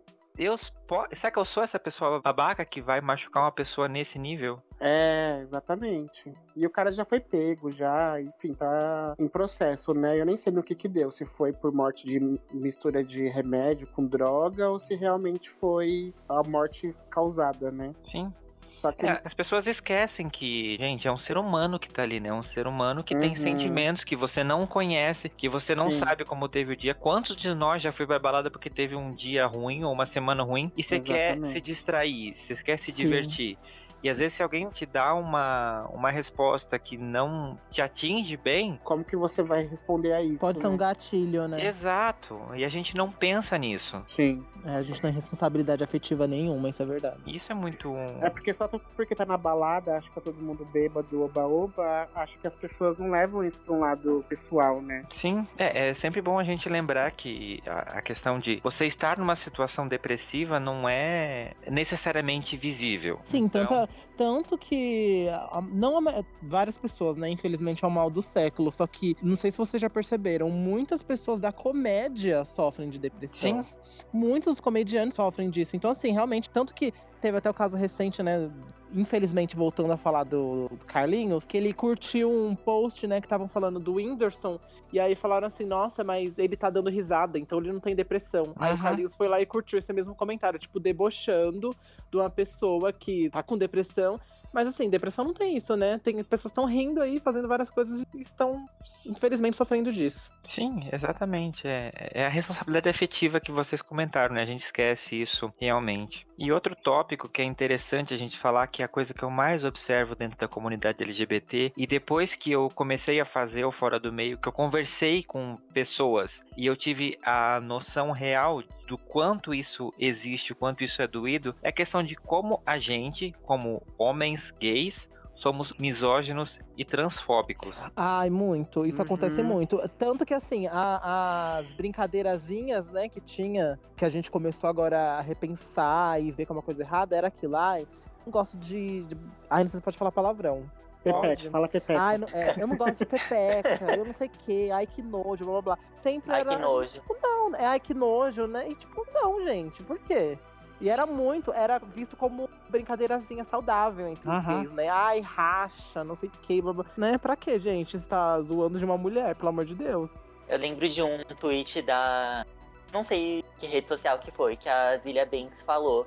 Pode. Será que eu sou essa pessoa babaca que vai machucar uma pessoa nesse nível? É, exatamente. E o cara já foi pego, já, enfim, tá em processo, né? Eu nem sei no que que deu, se foi por morte de mistura de remédio com droga ou se realmente foi a morte causada, né? Sim. Só que... É, as pessoas esquecem que, gente, é um ser humano que tá ali, né? É um ser humano que uhum. tem sentimentos que você não conhece, que você não Sim. sabe como teve o dia. Quantos de nós já foi pra balada porque teve um dia ruim ou uma semana ruim e você quer se distrair, você quer se Sim. divertir? E às vezes se alguém te dá uma, uma resposta que não te atinge bem. Como que você vai responder a isso? Pode né? ser um gatilho, né? Exato. E a gente não pensa nisso. Sim. É, a gente não tem responsabilidade afetiva nenhuma, isso é verdade. Isso é muito. É porque só porque tá na balada, acho que tá todo mundo bêbado, oba-oba, acho que as pessoas não levam isso pra um lado pessoal, né? Sim. É, é sempre bom a gente lembrar que a, a questão de você estar numa situação depressiva não é necessariamente visível. Sim, então... tanto tanto que não várias pessoas, né, infelizmente é o mal do século, só que não sei se vocês já perceberam, muitas pessoas da comédia sofrem de depressão. Sim. Muitos comediantes sofrem disso. Então assim, realmente, tanto que teve até o caso recente, né, infelizmente voltando a falar do, do, Carlinhos, que ele curtiu um post, né, que estavam falando do Whindersson, e aí falaram assim, nossa, mas ele tá dando risada, então ele não tem depressão. Uhum. Aí o Carlinhos foi lá e curtiu esse mesmo comentário, tipo, debochando de uma pessoa que tá com depressão. Mas assim, depressão não tem isso, né? Tem pessoas estão rindo aí, fazendo várias coisas e estão infelizmente sofrendo disso. Sim, exatamente. É, é a responsabilidade afetiva que vocês comentaram, né? A gente esquece isso realmente. E outro tópico que é interessante a gente falar, que é a coisa que eu mais observo dentro da comunidade LGBT, e depois que eu comecei a fazer o Fora do Meio, que eu conversei com pessoas e eu tive a noção real do quanto isso existe, o quanto isso é doído, é a questão de como a gente, como homens gays, somos misóginos e transfóbicos. Ai, muito. Isso uhum. acontece muito. Tanto que, assim, a, as brincadeirazinhas, né, que tinha, que a gente começou agora a repensar e ver como uma coisa errada, era aquilo. Ai, não gosto de. de... Ai, não sei se pode falar palavrão. Pepete, fala pepeca. Ai, não, é, eu não gosto de pepeca, eu não sei o quê, ai que nojo, blá blá blá. Sempre ai, era. Que nojo. Tipo, não, é ai que nojo, né? E tipo, não, gente, por quê? E era muito, era visto como brincadeirazinha saudável entre os gays, né? Ai, racha, não sei o que, blá, blá. Né? Pra quê, gente? Está zoando de uma mulher, pelo amor de Deus. Eu lembro de um tweet da. Não sei que rede social que foi, que a Zilia Banks falou.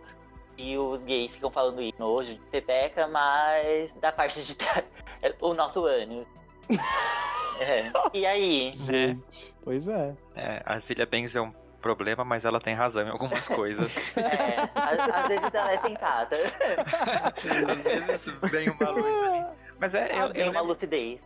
E os gays ficam falando isso, nojo de pepeca, mas da parte de trás, é o nosso ânus. É. E aí? Gente, pois é. É, a Zilia Benz é um problema, mas ela tem razão em algumas coisas. É, às, vezes ela é sentada. Às vezes vem uma luz ali. Mas é, eu, eu, uma lucidez.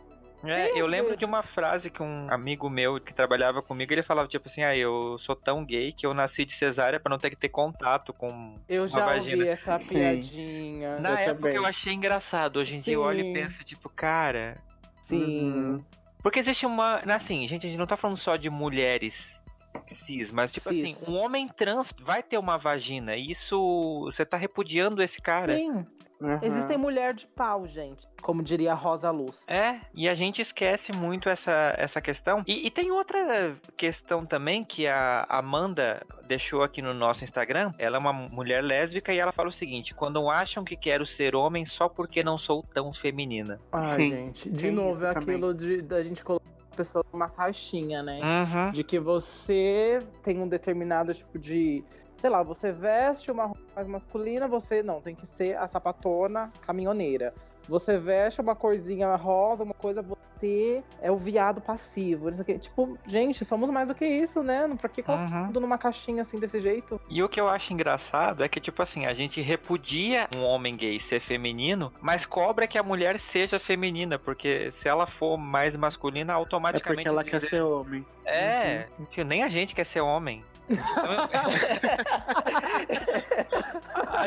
é, eu lembro de uma frase que um amigo meu que trabalhava comigo, ele falava tipo assim, ah, eu sou tão gay que eu nasci de cesárea pra não ter que ter contato com Eu uma já vagina. ouvi essa Sim. piadinha. Na Eu época também. eu achei engraçado, hoje em dia eu olho e Sim. penso, tipo, cara. Sim. Uhum. Porque existe uma. Assim, gente, a gente não tá falando só de mulheres cis, mas tipo Cis. assim, um homem trans vai ter uma vagina. E isso. Você tá repudiando esse cara. Sim. Aham. Existem mulher de pau, gente. Como diria Rosa Luz. É, e a gente esquece muito essa, essa questão. E, e tem outra questão também que a Amanda deixou aqui no nosso Instagram. Ela é uma mulher lésbica e ela fala o seguinte: quando acham que quero ser homem só porque não sou tão feminina. Ai, Sim, gente. De tem novo, é também. aquilo de da gente colocar pessoas numa caixinha, né? Uhum. De que você tem um determinado tipo de. Sei lá, você veste uma roupa mais masculina, você não, tem que ser a sapatona caminhoneira. Você veste uma corzinha rosa, uma coisa, você é o viado passivo. Tipo, gente, somos mais do que isso, né? Pra que colocar Uhum. tudo numa caixinha assim desse jeito? E o que eu acho engraçado é que, tipo assim, a gente repudia um homem gay ser feminino, mas cobra que a mulher seja feminina, porque se ela for mais masculina, É automaticamente. porque ela quer dizer- ser homem. É, enfim, nem a gente quer ser homem. A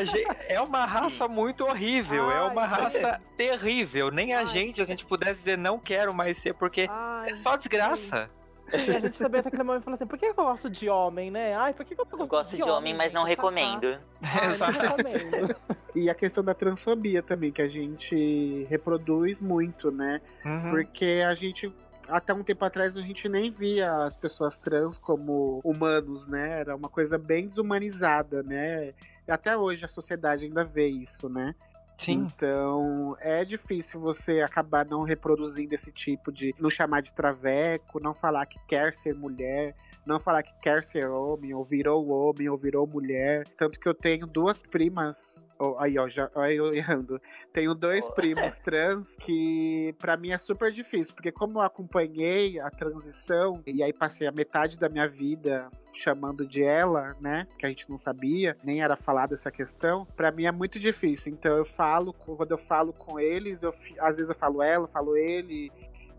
gen- é uma raça muito horrível, é uma Ai, raça terrível. Nem a Ai. gente, a gente pudesse dizer não quero mais ser, porque Ai, é só desgraça. sim, a gente também tá naquele momento falando assim, por que eu gosto de homem, né? Ai, por que eu tô Eu gosto de homem, mas não gente? Recomendo. Ai, não recomendo. E a questão da transfobia também, que a gente reproduz muito, né? Uhum. Porque a gente. Até um tempo atrás a gente nem via as pessoas trans como humanos, né? Era uma coisa bem desumanizada, né? Até hoje a sociedade ainda vê isso, né? Sim. Então é difícil você acabar não reproduzindo esse tipo de. Não chamar de traveco, não falar que quer ser mulher, não falar que quer ser homem, ou virou homem, ou virou mulher. Tanto que eu tenho duas primas. ó, aí, ó, já, ó, eu errando. Tenho dois Oh. primos trans que pra mim é super difícil, porque como eu acompanhei a transição e aí passei a metade da minha vida chamando de ela, né? Que a gente não sabia, nem era falado essa questão. Pra mim é muito difícil. Então eu falo, quando eu falo com eles, eu às vezes eu falo ela, eu falo ele.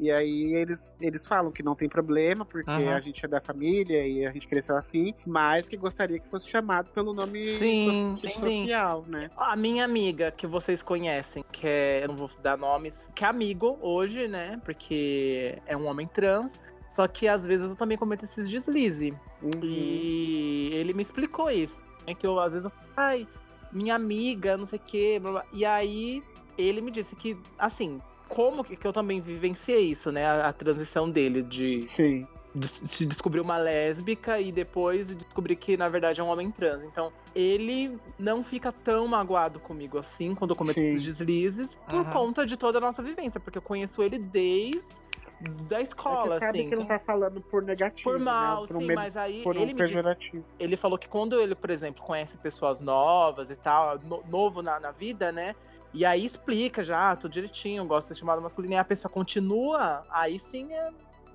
E aí eles, eles falam que não tem problema, porque Uhum. a gente é da família e a gente cresceu assim, mas que gostaria que fosse chamado pelo nome Sim, so- sim, social, né? A minha amiga, que vocês conhecem, que é, eu não vou dar nomes, que é amigo hoje, né? Porque é um homem trans. Só que às vezes eu também cometo esses deslizes. Uhum. E ele me explicou isso. É que eu, às vezes, eu falo, ai, minha amiga, não sei o quê. Blá, blá. E aí ele me disse que, assim, como que, que eu também vivenciei isso, né? A, a transição dele de, Sim. de se descobrir uma lésbica e depois de descobrir que na verdade é um homem trans. Então, ele não fica tão magoado comigo assim quando eu cometo Sim. esses deslizes por Uhum. conta de toda a nossa vivência, porque eu conheço ele desde da É escola, que sabe assim. que não tá falando por negativo, Por mal, né? Por um, sim, medo- mas aí por um ele me disse pejorativo. ele falou que quando ele, por exemplo, conhece pessoas novas e tal, no- novo na, na vida, né? E aí explica já, tudo direitinho, gosta de ser chamado masculino, e a pessoa continua, aí sim é,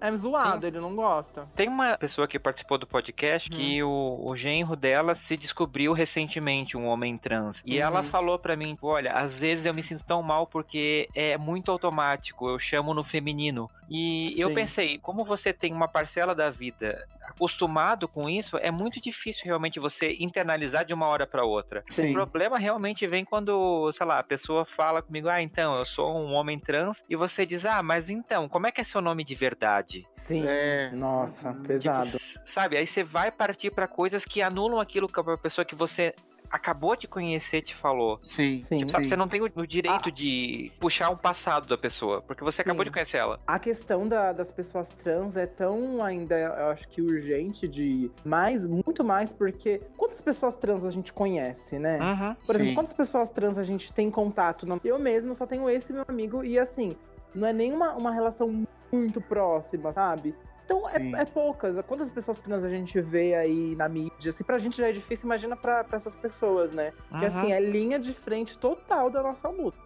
é zoado, ele não gosta. Tem uma pessoa que participou do podcast que o, o genro dela se descobriu recentemente um homem trans. E Uhum. ela falou pra mim, olha, às vezes eu me sinto tão mal porque é muito automático, eu chamo no feminino. E eu Sim. pensei, como você tem uma parcela da vida acostumado com isso, é muito difícil realmente você internalizar de uma hora pra outra. Sim. O problema realmente vem quando, sei lá, a pessoa fala comigo, ah, então, eu sou um homem trans, e você diz, ah, mas então, como é que é seu nome de verdade? Sim. É. Nossa, Uhum. pesado. Tipo, sabe? Aí você vai partir pra coisas que anulam aquilo que a pessoa que você acabou de conhecer te falou. Sim. Sim. Tipo, sabe, Sim. você não tem o, o direito Ah. de puxar um passado da pessoa, porque você acabou Sim. de conhecer ela. A questão da- das pessoas trans é tão ainda, eu acho que urgente de mais, muito mais, porque quantas pessoas trans a gente conhece, né? Uhum. Por exemplo, quantas pessoas trans a gente tem contato? Não- Eu mesmo só tenho esse meu amigo e assim, não é nenhuma uma relação muito próximas, sabe? Então é, é, poucas. Quantas pessoas trans a gente vê aí na mídia? Assim, pra gente já é difícil, imagina pra, pra essas pessoas, né? Uhum. Que assim, é linha de frente total da nossa luta.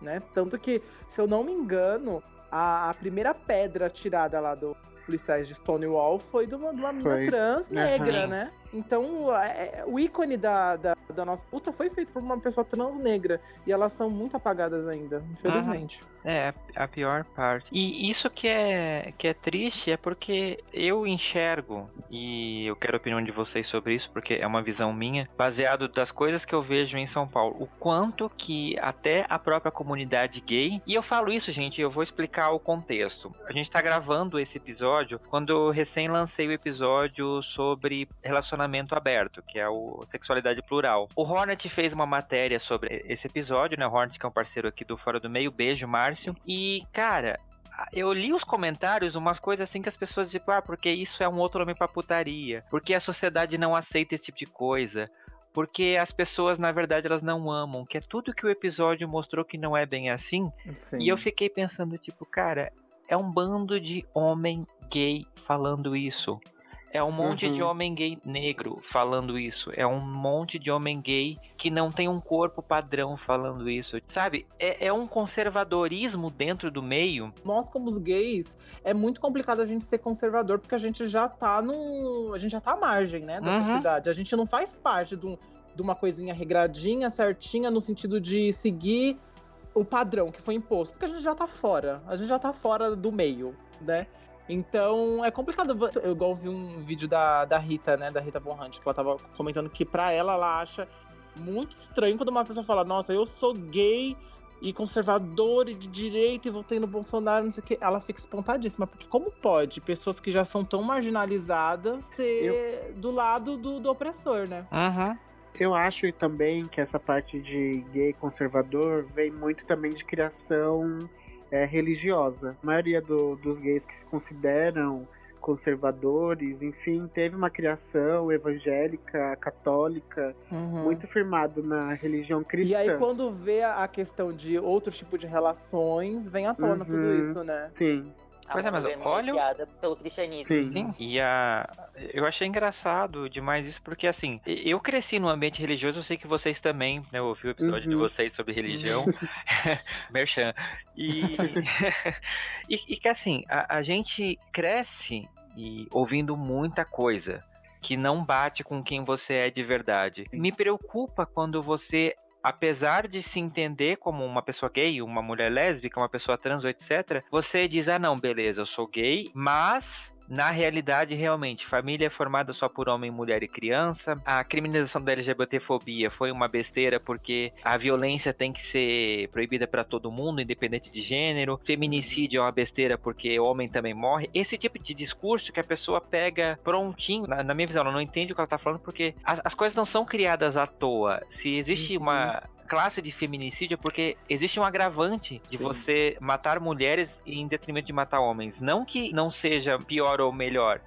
Né? Tanto que, se eu não me engano, a, a primeira pedra tirada lá do policiais de Stonewall foi de uma, de uma mina trans negra, uhum. né? Então, é, o ícone da, da, da, nossa luta foi feito por uma pessoa trans negra. E elas são muito apagadas ainda, infelizmente. Uhum. É, a pior parte. E isso que é, que é triste é porque eu enxergo, e eu quero a opinião de vocês sobre isso, porque é uma visão minha, baseado das coisas que eu vejo em São Paulo, o quanto que até a própria comunidade gay, e eu falo isso, gente, eu vou explicar o contexto. A gente tá gravando esse episódio quando eu recém lancei o episódio sobre relacionamento aberto, que é o sexualidade plural. O Hornet fez uma matéria sobre esse episódio, né? O Hornet, que é um parceiro aqui do Fora do Meio, beijo, Márcio. E, cara, eu li os comentários, umas coisas assim que as pessoas dizem, ah, porque isso é um outro nome pra putaria. Porque a sociedade não aceita esse tipo de coisa. Porque as pessoas, na verdade, elas não amam. Que é tudo que o episódio mostrou que não é bem assim. Sim. E eu fiquei pensando, tipo, cara, é um bando de homem gay falando isso. É um uhum. monte de homem gay negro falando isso. É um monte de homem gay que não tem um corpo padrão falando isso. Sabe? É, é um conservadorismo dentro do meio. Nós, como os gays, é muito complicado a gente ser conservador, porque a gente já tá no. A gente já tá à margem, né? Da uhum. sociedade. A gente não faz parte de, um, de uma coisinha regradinha, certinha, no sentido de seguir o padrão que foi imposto. Porque a gente já tá fora. A gente já tá fora do meio, né? Então é complicado. Eu igual vi um vídeo da, da Rita, né? Da Rita Von Hunt, que ela tava comentando que pra ela, ela acha muito estranho quando uma pessoa fala, nossa, eu sou gay e conservador e de direita e votei no Bolsonaro, não sei o que. Ela fica espantadíssima, porque como pode pessoas que já são tão marginalizadas ser eu... do lado do, do opressor, né? Uhum. Eu acho também que essa parte de gay conservador vem muito também de criação é, religiosa. A maioria do, dos gays que se consideram conservadores, enfim, teve uma criação evangélica, católica, uhum. muito firmado na religião cristã. E aí, quando vê a questão de outro tipo de relações, vem à tona uhum. tudo isso, né? Sim. Pois é, mas olha. pelo cristianismo. Sim. Sim. E a. Eu achei engraçado demais isso, porque assim, eu cresci num ambiente religioso, eu sei que vocês também, né? Eu ouvi o episódio uhum. de vocês sobre religião. Merchan. E, e, e, que assim, a, a gente cresce e ouvindo muita coisa que não bate com quem você é de verdade. Me preocupa quando você apesar de se entender como uma pessoa gay, uma mulher lésbica, uma pessoa trans, etc., você diz: ah, não, beleza, eu sou gay, mas na realidade, realmente, família é formada só por homem, mulher e criança. A criminalização da LGBTfobia foi uma besteira porque a violência tem que ser proibida para todo mundo, independente de gênero. Feminicídio é uma besteira porque homem também morre. Esse tipo de discurso que a pessoa pega prontinho, na, na minha visão, ela não entende o que ela tá falando porque as, as coisas não são criadas à toa. Se existe uhum. uma classe de feminicídio porque existe um agravante de Sim. você matar mulheres em detrimento de matar homens. Não que não seja pior ou melhor,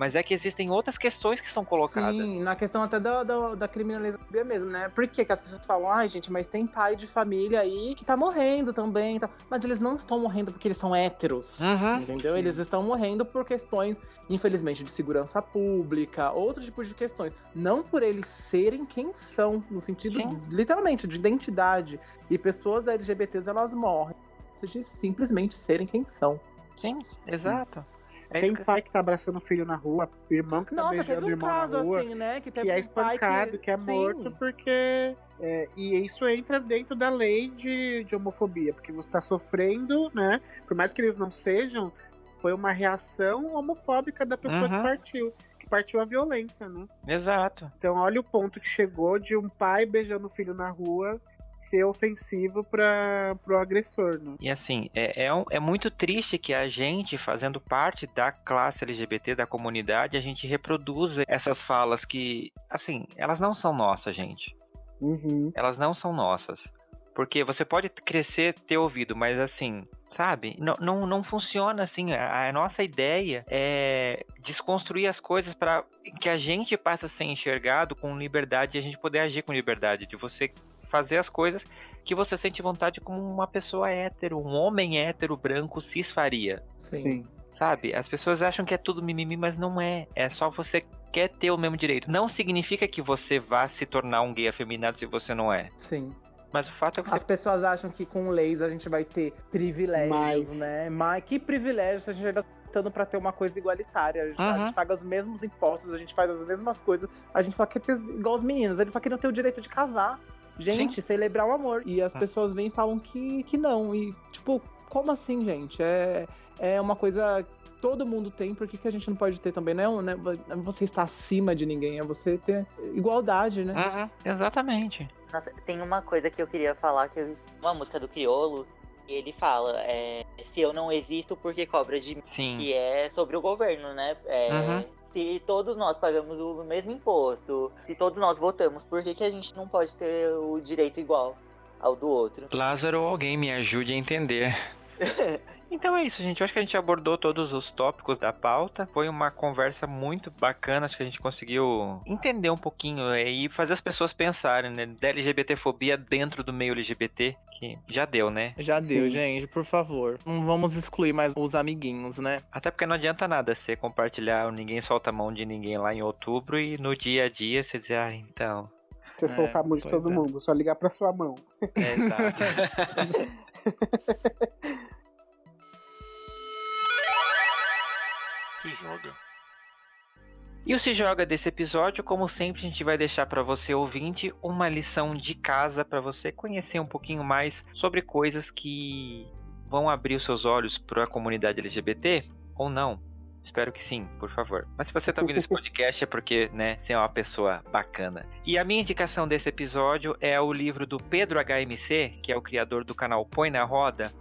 mas é que existem outras questões que são colocadas. Sim, na questão até da, da, da criminalização mesmo, né? Por que, que as pessoas falam, ai, gente, mas tem pai de família aí que tá morrendo também. Tá... Mas eles não estão morrendo porque eles são héteros. Uhum. Entendeu? Sim. Eles estão morrendo por questões, infelizmente, de segurança pública, outros tipos de questões. Não por eles serem quem são, no sentido, Sim. literalmente, de identidade. E pessoas LGBTs, elas morrem. De simplesmente serem quem são. Sim, exato. É tem pai que tá abraçando o filho na rua, irmão que tá Nossa, beijando um o irmão caso, na rua. Assim, né? Que, que é espancado, que... que, é morto, Sim. porque. É, e isso entra dentro da lei de, de homofobia, porque você tá sofrendo, né? Por mais que eles não sejam, foi uma reação homofóbica da pessoa uhum. que partiu que partiu a violência, né? Exato. Então olha o ponto que chegou de um pai beijando o filho na rua ser ofensivo para o agressor, né? E assim, é, é, um, é, muito triste que a gente, fazendo parte da classe LGBT, da comunidade, a gente reproduza essas falas que, assim, elas não são nossas, gente. Uhum. Elas não são nossas. Porque você pode crescer, ter ouvido, mas assim, sabe? Não, não, não funciona assim. A, a, nossa ideia é desconstruir as coisas para que a gente passe a ser enxergado com liberdade e a gente poder agir com liberdade. De você fazer as coisas que você sente vontade como uma pessoa hétero, um homem hétero branco cis faria. Sim. Sim. Sabe? As pessoas acham que é tudo mimimi, mas não é. É só você quer ter o mesmo direito. Não significa que você vá se tornar um gay afeminado se você não é. Sim. Mas o fato é que você As pessoas acham que com leis a gente vai ter privilégios, Mas- né? Mas que privilégios se a gente ainda tá lutando pra ter uma coisa igualitária. A gente, a Uhum. gente paga os mesmos impostos, a gente faz as mesmas coisas. A gente só quer ter igual os meninos, eles só queriam ter o direito de casar. Gente, celebrar o amor. E as Ah. pessoas vêm e falam que, que não. E, tipo, como assim, gente? É, é uma coisa que todo mundo tem, por que, que a gente não pode ter também? Não é, um- né, você estar acima de ninguém, é você ter igualdade, né? Uhum, exatamente. Nossa, tem uma coisa que eu queria falar, que eu vi uma música do Criolo, e ele fala, é, se eu não existo, por que cobra de mim? Sim. Que é sobre o governo, né? É, Uhum. Se todos nós pagamos o mesmo imposto, se todos nós votamos, por que, que a gente não pode ter o direito igual ao do outro? Lázaro, alguém me ajude a entender. Então é isso, gente. Eu acho que a gente abordou todos os tópicos da pauta. Foi uma conversa muito bacana. Acho que a gente conseguiu entender um pouquinho é, e fazer as pessoas pensarem, né? Da LGBTfobia dentro do meio LGBT, que já deu, né? Já deu, Sim. gente, por favor. Não vamos excluir mais os amiguinhos, né? Até porque não adianta nada você compartilhar o Ninguém Solta a Mão de Ninguém lá em outubro e no dia a dia você dizer, ah, então. Se eu soltar a mão de todo é. mundo, só ligar pra sua mão. É, exato. Se joga. E o Se Joga desse episódio, como sempre, a gente vai deixar para você ouvinte uma lição de casa para você conhecer um pouquinho mais sobre coisas que vão abrir os seus olhos para a comunidade LGBT ou não. Espero que sim, por favor. Mas se você tá ouvindo esse podcast é porque, né, você é uma pessoa bacana. E a minha indicação desse episódio é o livro do Pedro HMC, que é o criador do canal Põe na Roda,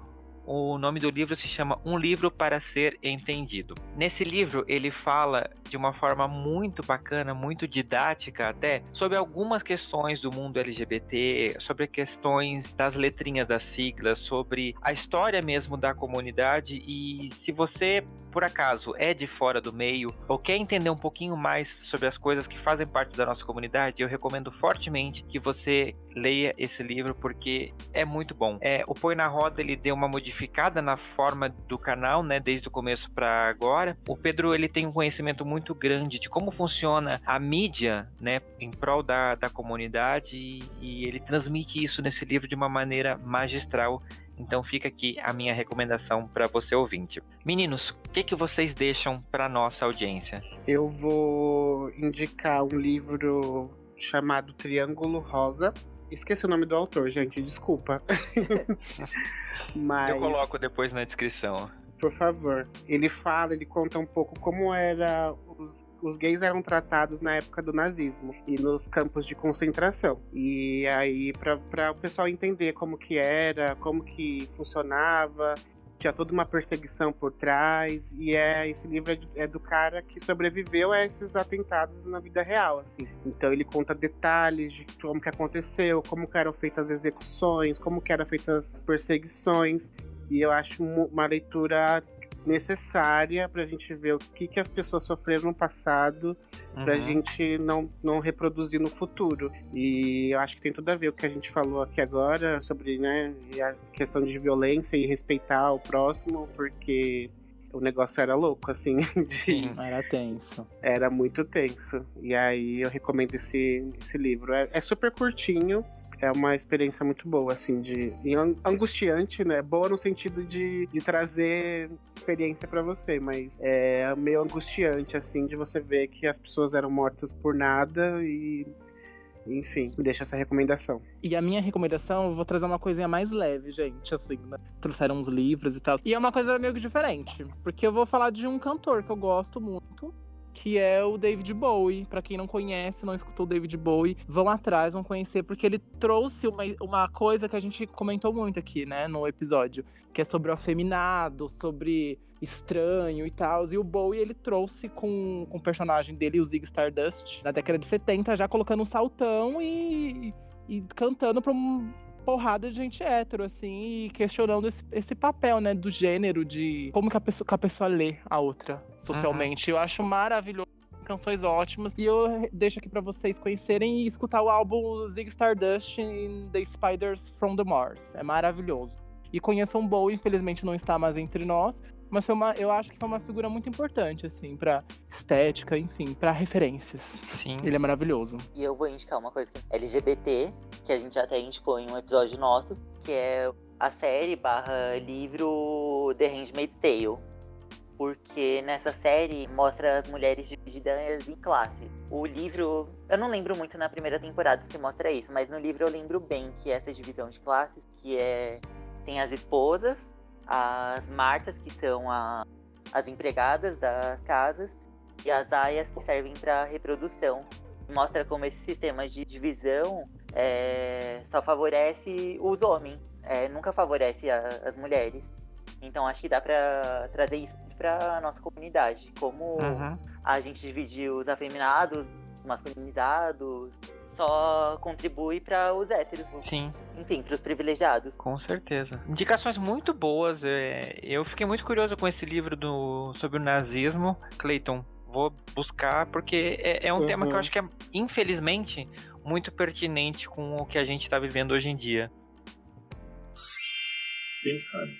o nome do livro se chama Um Livro para Ser Entendido. Nesse livro, ele fala de uma forma muito bacana, muito didática até, sobre algumas questões do mundo LGBT, sobre questões das letrinhas das siglas, sobre a história mesmo da comunidade. E se você, por acaso, é de fora do meio ou quer entender um pouquinho mais sobre as coisas que fazem parte da nossa comunidade, eu recomendo fortemente que você leia esse livro porque é muito bom. É, o Põe na Roda ele deu uma modificada na forma do canal, né, desde o começo para agora. O Pedro ele tem um conhecimento muito grande de como funciona a mídia, né, em prol da, da comunidade e, e ele transmite isso nesse livro de uma maneira magistral. Então fica aqui a minha recomendação para você ouvinte. Meninos, o que, que vocês deixam para nossa audiência? Eu vou indicar um livro chamado Triângulo Rosa. Esqueci o nome do autor, gente, desculpa. Mas, Eu coloco depois na descrição. por favor. Ele fala, ele conta um pouco como era os, os gays eram tratados na época do nazismo e nos campos de concentração. E aí para o pessoal entender como que era, como que funcionava, tinha toda uma perseguição por trás e é esse livro é, é do cara que sobreviveu a esses atentados na vida real assim. Então ele conta detalhes de como que aconteceu como que eram feitas as execuções como que eram feitas as perseguições e eu acho uma leitura necessária pra gente ver o que que as pessoas sofreram no passado pra Uhum. gente não, não reproduzir no futuro. E eu acho que tem tudo a ver o que a gente falou aqui agora sobre né, a questão de violência e respeitar o próximo, porque o negócio era louco, assim, de- Sim. Era tenso. era muito tenso. E aí eu recomendo esse, esse livro. É, é super curtinho. É uma experiência muito boa, assim, de an- angustiante, né? Boa no sentido de, de trazer experiência pra você, mas é meio angustiante, assim, de você ver que as pessoas eram mortas por nada e, enfim, deixa essa recomendação. E a minha recomendação, eu vou trazer uma coisinha mais leve, gente, assim, né? Trouxeram uns livros e tal. E é uma coisa meio que diferente, porque eu vou falar de um cantor que eu gosto muito, que é o David Bowie. Pra quem não conhece, não escutou o David Bowie, vão atrás, vão conhecer, porque ele trouxe uma, uma coisa que a gente comentou muito aqui, né, no episódio, que é sobre o afeminado, sobre estranho e tal. E o Bowie, ele trouxe com, com o personagem dele, o Zig Stardust, na década de 70, já colocando um saltão e, e cantando pra uma porrada de gente hétero, assim, e questionando esse, esse papel, né, do gênero, de como que a pessoa, que a pessoa lê a outra socialmente. Eu acho maravilhoso canções ótimas. E eu deixo aqui para vocês conhecerem e escutar o álbum Zig Stardust in The Spiders from the Mars. É maravilhoso. E conheçam Bowie, infelizmente não está mais entre nós, mas foi uma, eu acho que foi uma figura muito importante, assim, pra estética, enfim, para referências. Sim. Ele é maravilhoso. E eu vou indicar uma coisa é LGBT, que a gente até indicou em um episódio nosso, que é a série barra livro The Handmaid's Tale. Porque nessa série mostra as mulheres divididas em classes. O livro, eu não lembro muito na primeira temporada se mostra isso, mas no livro eu lembro bem que essa divisão de classes, que é tem as esposas, as martas, que são a, as empregadas das casas, e as aias, que servem para reprodução. Mostra como esse sistema de divisão é, só favorece os homens, é, nunca favorece a, as mulheres. Então acho que dá para trazer isso para nossa comunidade, como Uhum. a gente divide os afeminados, masculinizados, só contribui para os héteros, Sim, enfim, para os privilegiados. com certeza. Indicações muito boas. é, Eu fiquei muito curioso com esse livro do... sobre o nazismo. Clayton, vou buscar porque é, é um tema que eu Uhum. acho que é, infelizmente, muito pertinente com o que a gente está vivendo hoje em dia. Pink Honey.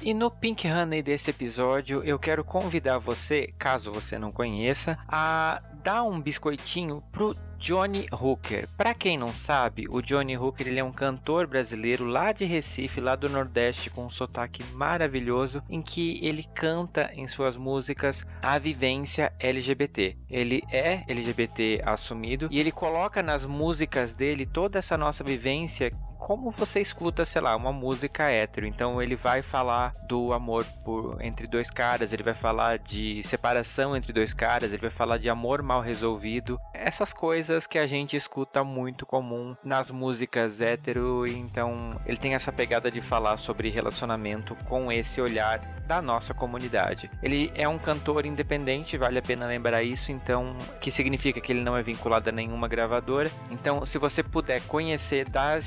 E no Pink Honey desse episódio, eu quero convidar você, caso você não conheça, a dar um biscoitinho pro Johnny Hooker. Para quem não sabe, o Johnny Hooker ele é um cantor brasileiro lá de Recife, lá do Nordeste, com um sotaque maravilhoso, em que ele canta em suas músicas a vivência LGBT. Ele é LGBT assumido e ele coloca nas músicas dele toda essa nossa vivência como você escuta, sei lá, uma música hétero. Então ele vai falar do amor por, entre dois caras, ele vai falar de separação entre dois caras, ele vai falar de amor mal resolvido. Essas coisas que a gente escuta muito comum nas músicas hétero. Então ele tem essa pegada de falar sobre relacionamento com esse olhar da nossa comunidade. Ele é um cantor independente, vale a pena lembrar isso, então, que significa que ele não é vinculado a nenhuma gravadora. Então, se você puder conhecer, dá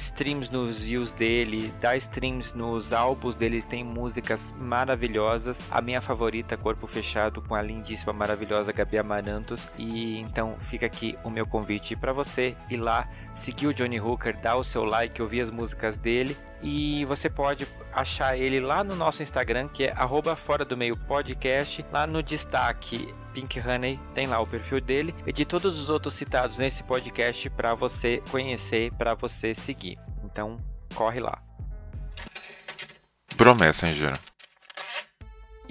streams nos views dele, dá streams nos álbuns dele, tem músicas maravilhosas. A minha favorita, Corpo Fechado, com a lindíssima, maravilhosa Gabi Amarantos. E então fica aqui o meu convite para você ir lá, seguir o Johnny Hooker, dar o seu like, ouvir as músicas dele e você pode achar ele lá no nosso Instagram, que é fora do meio podcast. Lá no destaque Pink Honey tem lá o perfil dele e de todos os outros citados nesse podcast para você conhecer, para você seguir. Então, corre lá. Bro Messenger.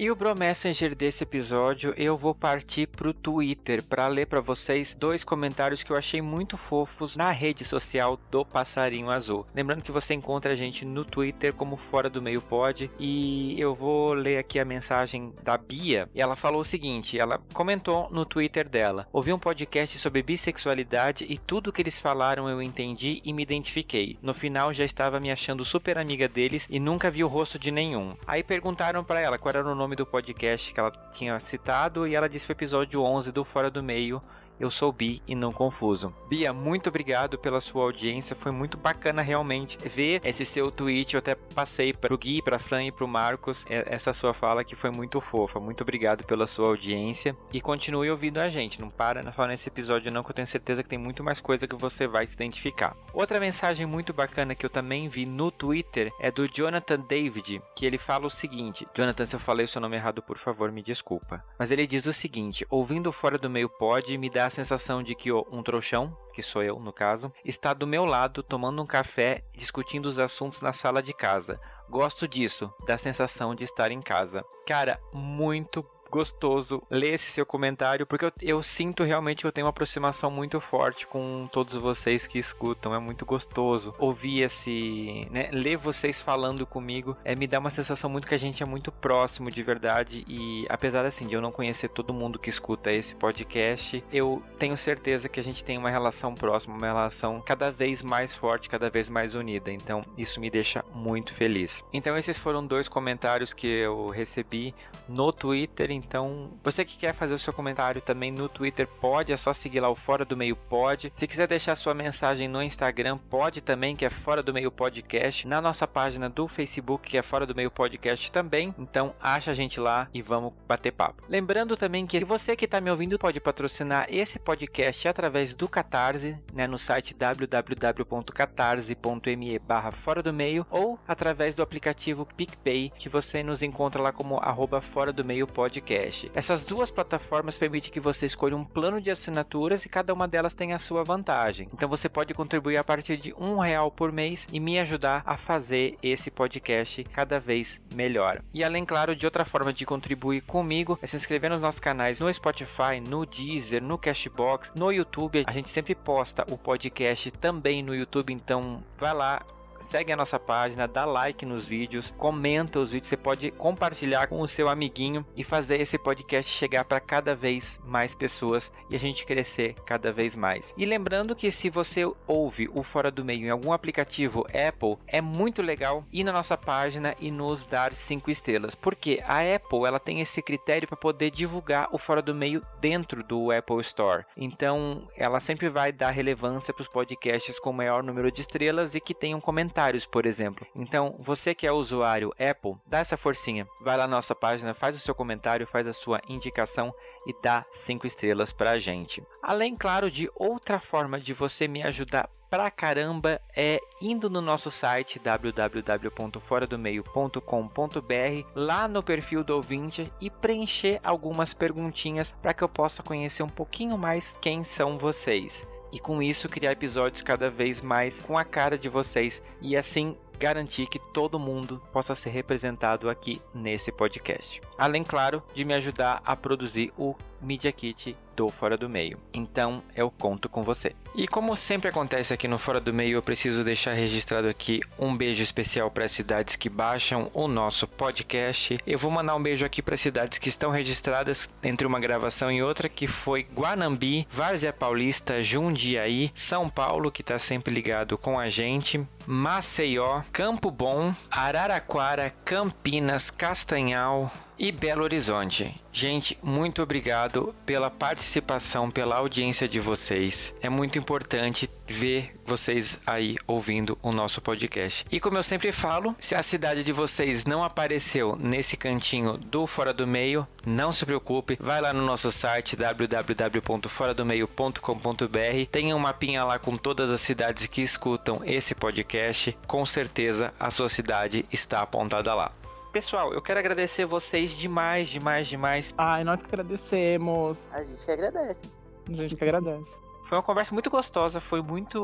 E o Bro Messenger desse episódio, eu vou partir pro Twitter para ler para vocês dois comentários que eu achei muito fofos na rede social do Passarinho Azul. Lembrando que você encontra a gente no Twitter como Fora do Meio Pod e eu vou ler aqui a mensagem da Bia. E ela falou o seguinte, ela comentou no Twitter dela: "Ouvi um podcast sobre bissexualidade e tudo que eles falaram eu entendi e me identifiquei. No final já estava me achando super amiga deles e nunca vi o rosto de nenhum. Aí perguntaram para ela qual era o nome do podcast que ela tinha citado e ela disse o episódio 11 do Fora do Meio. Eu sou Bi e não confuso. Bia, muito obrigado pela sua audiência. Foi muito bacana realmente ver esse seu tweet. Eu até passei para o Gui, para Fran e para o Marcos essa sua fala que foi muito fofa. Muito obrigado pela sua audiência e continue ouvindo a gente. Não para só nesse episódio não, que eu tenho certeza que tem muito mais coisa que você vai se identificar. Outra mensagem muito bacana que eu também vi no Twitter é do Jonathan David, que ele fala o seguinte: Jonathan, se eu falei o seu nome errado, por favor, me desculpa. Mas ele diz o seguinte: ouvindo fora do meio pod, me dá sensação de que um trouxão, que sou eu no caso, está do meu lado tomando um café, discutindo os assuntos na sala de casa. Gosto disso, da sensação de estar em casa. Cara, muito gostoso ler esse seu comentário, porque eu, eu, sinto realmente que eu tenho uma aproximação muito forte com todos vocês que escutam. É muito gostoso ouvir esse. Né, ler vocês falando comigo. É, me dá uma sensação muito que a gente é muito próximo de verdade. E apesar assim de eu não conhecer todo mundo que escuta esse podcast, eu tenho certeza que a gente tem uma relação próxima, uma relação cada vez mais forte, cada vez mais unida. Então isso me deixa muito feliz. Então esses foram dois comentários que eu recebi no Twitter Então, você que quer fazer o seu comentário também no Twitter, pode, é só seguir lá o Fora do Meio Pod. Se quiser deixar sua mensagem no Instagram, pode também, que é Fora do Meio Podcast. Na nossa página do Facebook, que é Fora do Meio Podcast também. Então, acha a gente lá e vamos bater papo. Lembrando também que você que está me ouvindo pode patrocinar esse podcast através do Catarse, né, no site www.catarse.me barra Fora do Meio ou através do aplicativo PicPay, que você nos encontra lá como arroba Fora do Meio Podcast. Essas duas plataformas permitem que você escolha um plano de assinaturas e cada uma delas tem a sua vantagem. Então você pode contribuir a partir de um real por mês e me ajudar a fazer esse podcast cada vez melhor. E além, claro, de outra forma de contribuir comigo é se inscrever nos nossos canais no Spotify, no Deezer, no Cashbox, no YouTube. A gente sempre posta o podcast também no YouTube, então vai lá segue a nossa página, dá like nos vídeos, comenta os vídeos, você pode compartilhar com o seu amiguinho e fazer esse podcast chegar para cada vez mais pessoas e a gente crescer cada vez mais. E lembrando que se você ouve o Fora do Meio em algum aplicativo Apple, é muito legal ir na nossa página e nos dar cinco estrelas, porque a Apple ela tem esse critério para poder divulgar o Fora do Meio dentro do Apple Store. Então, ela sempre vai dar relevância para os podcasts com maior número de estrelas e que tenham comentários comentários, por exemplo. Então, você que é usuário Apple, dá essa forcinha. Vai lá na nossa página, faz o seu comentário, faz a sua indicação e dá cinco estrelas pra gente. Além, claro, de outra forma de você me ajudar pra caramba é indo no nosso site www.foradomeio.com.br, lá no perfil do ouvinte e preencher algumas perguntinhas para que eu possa conhecer um pouquinho mais quem são vocês e com isso criar episódios cada vez mais com a cara de vocês e assim garantir que todo mundo possa ser representado aqui nesse podcast. Além, claro, de me ajudar a produzir o Media Kit do Fora do Meio. Então eu conto com você. E como sempre acontece aqui no Fora do Meio, eu preciso deixar registrado aqui um beijo especial para as cidades que baixam o nosso podcast. Eu vou mandar um beijo aqui para cidades que estão registradas entre uma gravação e outra, que foi Guanambi, Várzea Paulista, Jundiaí, São Paulo, que está sempre ligado com a gente, Maceió, Campo Bom, Araraquara, Campinas, Castanhal, e Belo Horizonte. Gente, muito obrigado pela participação, pela audiência de vocês. É muito importante ver vocês aí ouvindo o nosso podcast. E como eu sempre falo, se a cidade de vocês não apareceu nesse cantinho do Fora do Meio, não se preocupe, vai lá no nosso site www.foradomeio.com.br, tem um mapinha lá com todas as cidades que escutam esse podcast. Com certeza a sua cidade está apontada lá. Pessoal, eu quero agradecer vocês demais, demais, demais. Ai, nós que agradecemos. A gente que agradece. A gente que agradece. Foi uma conversa muito gostosa, foi muito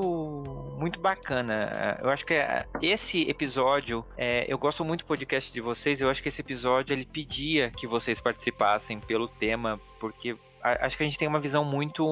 muito bacana. Eu acho que é, esse episódio, é, eu gosto muito do podcast de vocês. Eu acho que esse episódio ele pedia que vocês participassem pelo tema, porque acho que a gente tem uma visão muito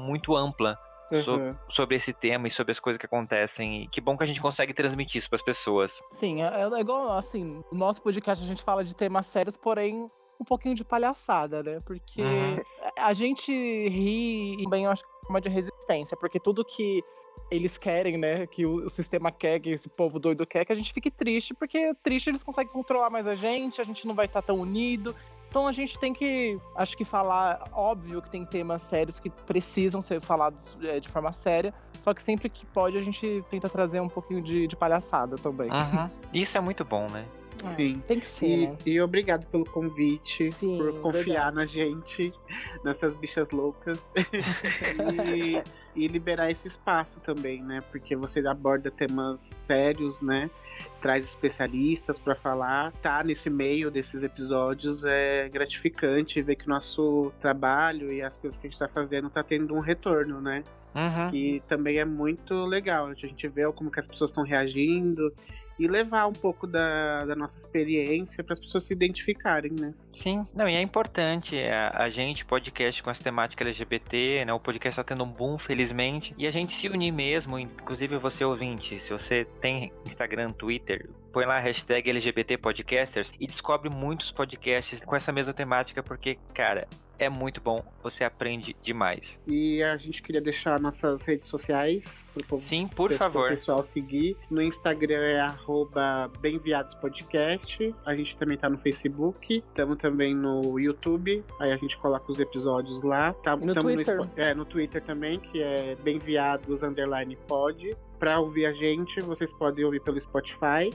muito ampla uhum. sobre esse tema e sobre as coisas que acontecem. E que bom que a gente consegue transmitir isso para as pessoas. Sim, é, é igual assim, no nosso podcast a gente fala de temas sérios, porém um pouquinho de palhaçada, né? Porque uhum. a gente ri e bem, eu acho que é uma de resistência, porque tudo que eles querem, né? Que o, o, sistema quer, que esse povo doido quer, que a gente fique triste, porque triste eles conseguem controlar mais a gente, a gente não vai estar tão unido. Então a gente tem que, acho que falar, óbvio que tem temas sérios que precisam ser falados é, de forma séria, só que sempre que pode a gente tenta trazer um pouquinho de, de palhaçada também. Uhum. Isso é muito bom, né? Sim. É, tem que ser. E, né? e obrigado pelo convite, Sim, por confiar na gente, nessas bichas loucas. e, e, liberar esse espaço também, né? Porque você aborda temas sérios, né? Traz especialistas para falar. Tá nesse meio desses episódios é gratificante ver que o nosso trabalho e as coisas que a gente tá fazendo tá tendo um retorno, né? Uhum. Que também é muito legal. A gente vê como que as pessoas estão reagindo e levar um pouco da, da nossa experiência para as pessoas se identificarem, né? Sim, não, e é importante a, a gente, podcast com as temáticas LGBT, né? O podcast está tendo um boom, felizmente, e a gente se unir mesmo, inclusive você ouvinte, se você tem Instagram, Twitter, põe lá a hashtag LGBT Podcasters e descobre muitos podcasts com essa mesma temática, porque, cara, é muito bom, você aprende demais. E a gente queria deixar nossas redes sociais pro povo, Sim, por pro favor. pessoal seguir. No Instagram é arroba Podcast. A gente também tá no Facebook. Estamos também no YouTube. Aí a gente coloca os episódios lá. Tá, no tamo Twitter. Spo- é, no Twitter também, que é Bem-viados Underline Pod. Pra ouvir a gente, vocês podem ouvir pelo Spotify.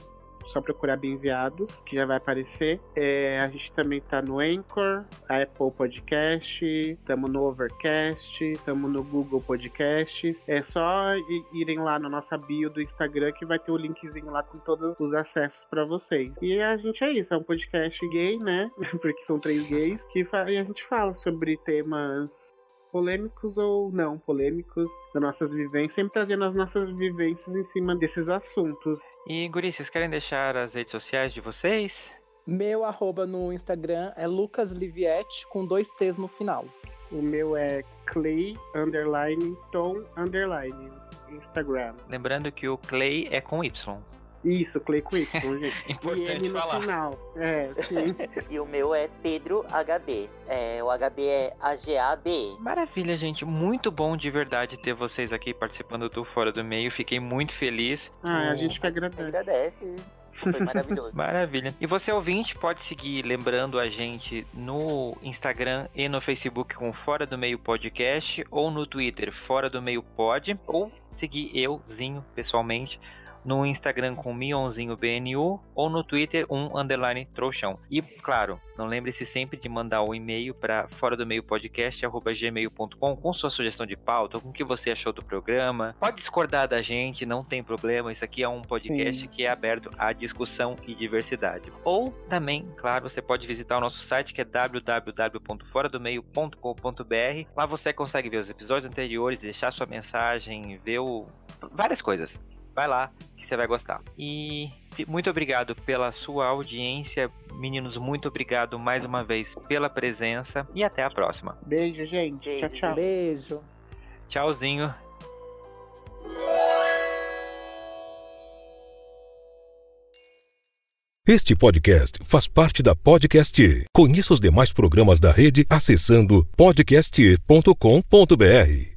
Só procurar Bem-viados, que já vai aparecer. É, a gente também tá no Anchor, Apple Podcast, estamos no Overcast, estamos no Google Podcasts. É só irem lá na nossa bio do Instagram que vai ter o linkzinho lá com todos os acessos pra vocês. E a gente é isso, é um podcast gay, né? Porque são três gays, que e a gente fala sobre temas polêmicos ou não polêmicos das nossas vivências, sempre trazendo as nossas vivências em cima desses assuntos. E, Guri, vocês querem deixar as redes sociais de vocês? Meu arroba no Instagram é Lucas Liviette, com dois T's no final. O meu é Clay underline Tom underline Instagram. Lembrando que o Clay é com Y. Isso, Clay com Y, gente. e Importante M no falar. final. É, sim. E o meu é Pedro HB. É, o HB é AGAB. Maravilha, gente. Muito bom de verdade ter vocês aqui participando do Fora do Meio. Fiquei muito feliz. Ah, a gente que agradece. Agradece. Foi maravilhoso. Maravilha. E você, ouvinte, pode seguir lembrando a gente no Instagram e no Facebook com Fora do Meio Podcast, ou no Twitter Fora do Meio Pod, ou seguir euzinho pessoalmente no Instagram com Mionzinho BNU ou no Twitter um underline trouxão. E claro, não lembre-se sempre de mandar o e-mail para fora do meio podcast gmail.com com sua sugestão de pauta, com o que você achou do programa. Pode discordar da gente, não tem problema. Isso aqui é um podcast Sim. que é aberto à discussão e diversidade. Ou também, claro, você pode visitar o nosso site que é www.foradomeio.com.br. Lá você consegue ver os episódios anteriores, deixar sua mensagem, ver o... várias coisas. Vai lá que você vai gostar. E muito obrigado pela sua audiência. Meninos, muito obrigado mais uma vez pela presença e até a próxima. Beijo, gente. Beijo, tchau, tchau. Beijo. Tchauzinho. Este podcast faz parte da Podcast. Conheça os demais programas da rede acessando podcast.com.br.